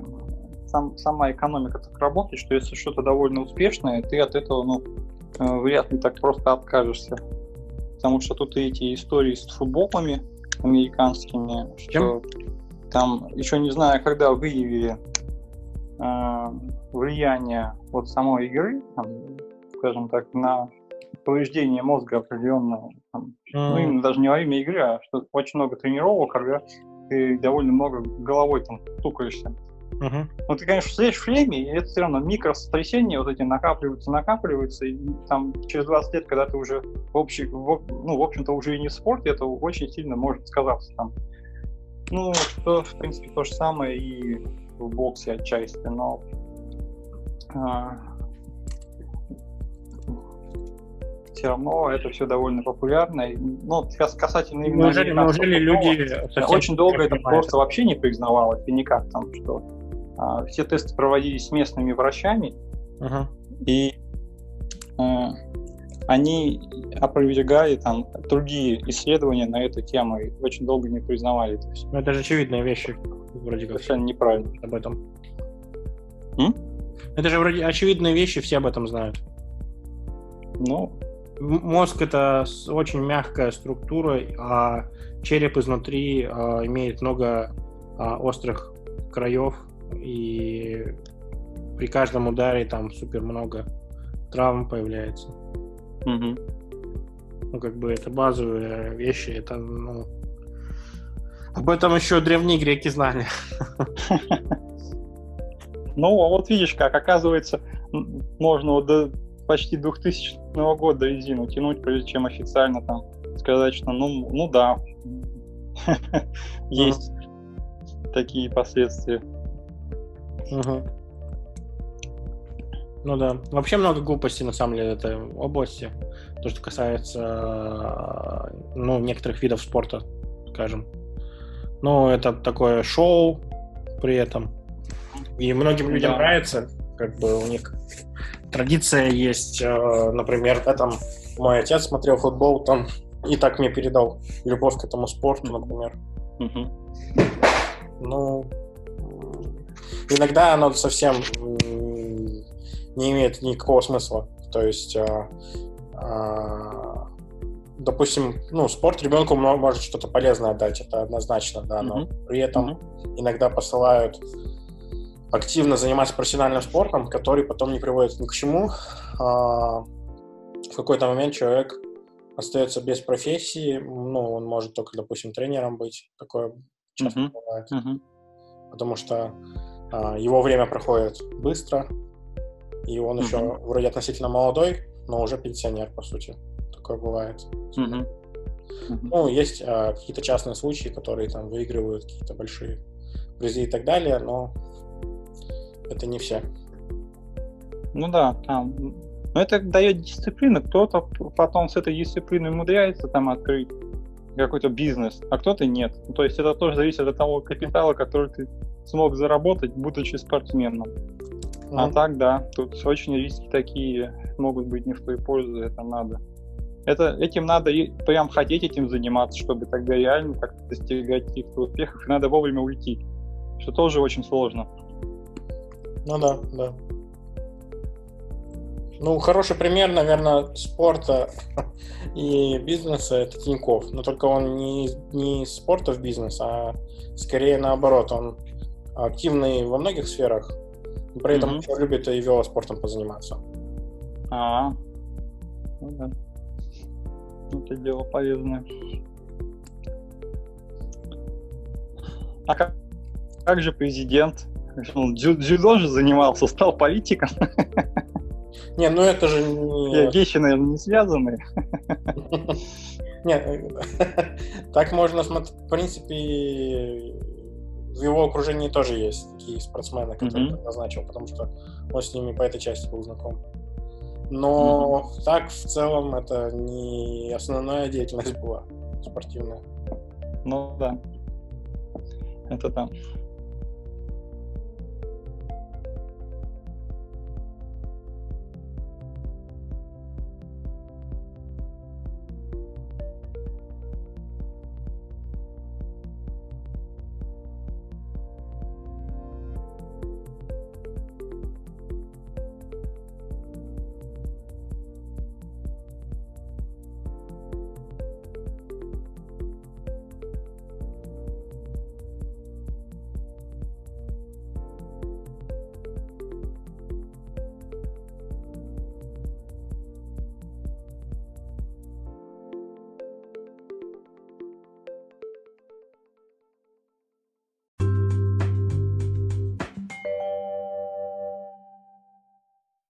сам, сама экономика так работает, что если что-то довольно успешное, ты от этого, ну, э, вряд ли так просто откажешься. Потому что тут и эти истории с футболами американскими, что Чем? Там еще не знаю, когда выявили э, влияние вот самой игры, там, скажем так, на повреждение мозга определенного. Там, mm-hmm. Ну, именно даже не во время игры, а что очень много тренировок, когда ты довольно много головой там стукаешься. Uh-huh. Но ты, конечно, сидишь в шлеме, и это все равно микросотрясения вот эти накапливаются, накапливаются, и там через 20 лет, когда ты уже в, общий, в, ну, в общем-то, уже и не в спорте, это очень сильно может сказаться там. Ну, что, в принципе, то же самое и в боксе отчасти, но а, все равно это все довольно популярно. Ну, касательно именно... Неужели, неужели люди... Очень долго это просто вообще не признавалось, и никак там, что а, все тесты проводились местными врачами, uh-huh. и а, они опровергали там другие исследования на эту тему и очень долго не признавали. То есть, ну, это же очевидные вещи, вроде как. Совершенно неправильно. Об этом. М? Это же вроде очевидные вещи, все об этом знают. Ну, мозг это очень мягкая структура, а череп изнутри а, имеет много а, острых краев, и при каждом ударе там супер много травм появляется. Угу. Ну, как бы это базовые вещи, это, ну... Об этом еще древние греки знали. Ну, а вот видишь как, оказывается, можно вот до почти 2000 года резину тянуть, прежде чем официально там сказать, что ну, ну да, есть такие последствия. Ну да. Вообще много глупостей на самом деле в этой области. То, что касается ну, некоторых видов спорта, скажем. Ну, это такое шоу при этом. И многим людям да. нравится, как бы у них традиция есть, э, например, да, там мой отец смотрел футбол, там и так мне передал любовь к этому спорту, например. Угу. Ну, иногда оно совсем не имеет никакого смысла. То есть, а, а, допустим, ну, спорт ребенку может что-то полезное дать, это однозначно, да, но mm-hmm. при этом mm-hmm. иногда посылают активно заниматься профессиональным спортом, который потом не приводит ни к чему. А, в какой-то момент человек остается без профессии, ну, он может только, допустим, тренером быть, такое часто uh-huh. бывает, uh-huh. потому что а, его время проходит быстро, и он еще вроде относительно молодой, но уже пенсионер, по сути, такое бывает. Uh-huh. Uh-huh. Ну, есть а, какие-то частные случаи, которые там выигрывают какие-то большие призы и так далее, но это не все. Ну да, там. Но это дает дисциплину. Кто-то потом с этой дисциплиной умудряется там открыть какой-то бизнес, а кто-то нет. Ну, то есть это тоже зависит от того капитала, который ты смог заработать, будучи спортсменом. Mm-hmm. А так, да, тут очень риски такие могут быть не в твою пользу, это надо. Это, этим надо прям хотеть этим заниматься, чтобы тогда реально как-то достигать каких-то успехов, и надо вовремя уйти, что тоже очень сложно. Ну да, да. Ну, хороший пример, наверное, спорта и бизнеса – это Тиньков. Но только он не, не из спорта в бизнес, а скорее наоборот. Он активный во многих сферах, при этом еще любит и велоспортом позаниматься. А, ну да. Это дело полезное. А как, как же президент? Он дзюдо же занимался, стал политиком. Не, ну это же не... Вещи, наверное, не связаны. Нет, так можно смотреть. В принципе, в его окружении тоже есть такие спортсмены, которые mm-hmm. назначил, потому что он с ними по этой части был знаком. Но mm-hmm. так в целом это не основная деятельность была спортивная. Ну да. Это там. Да.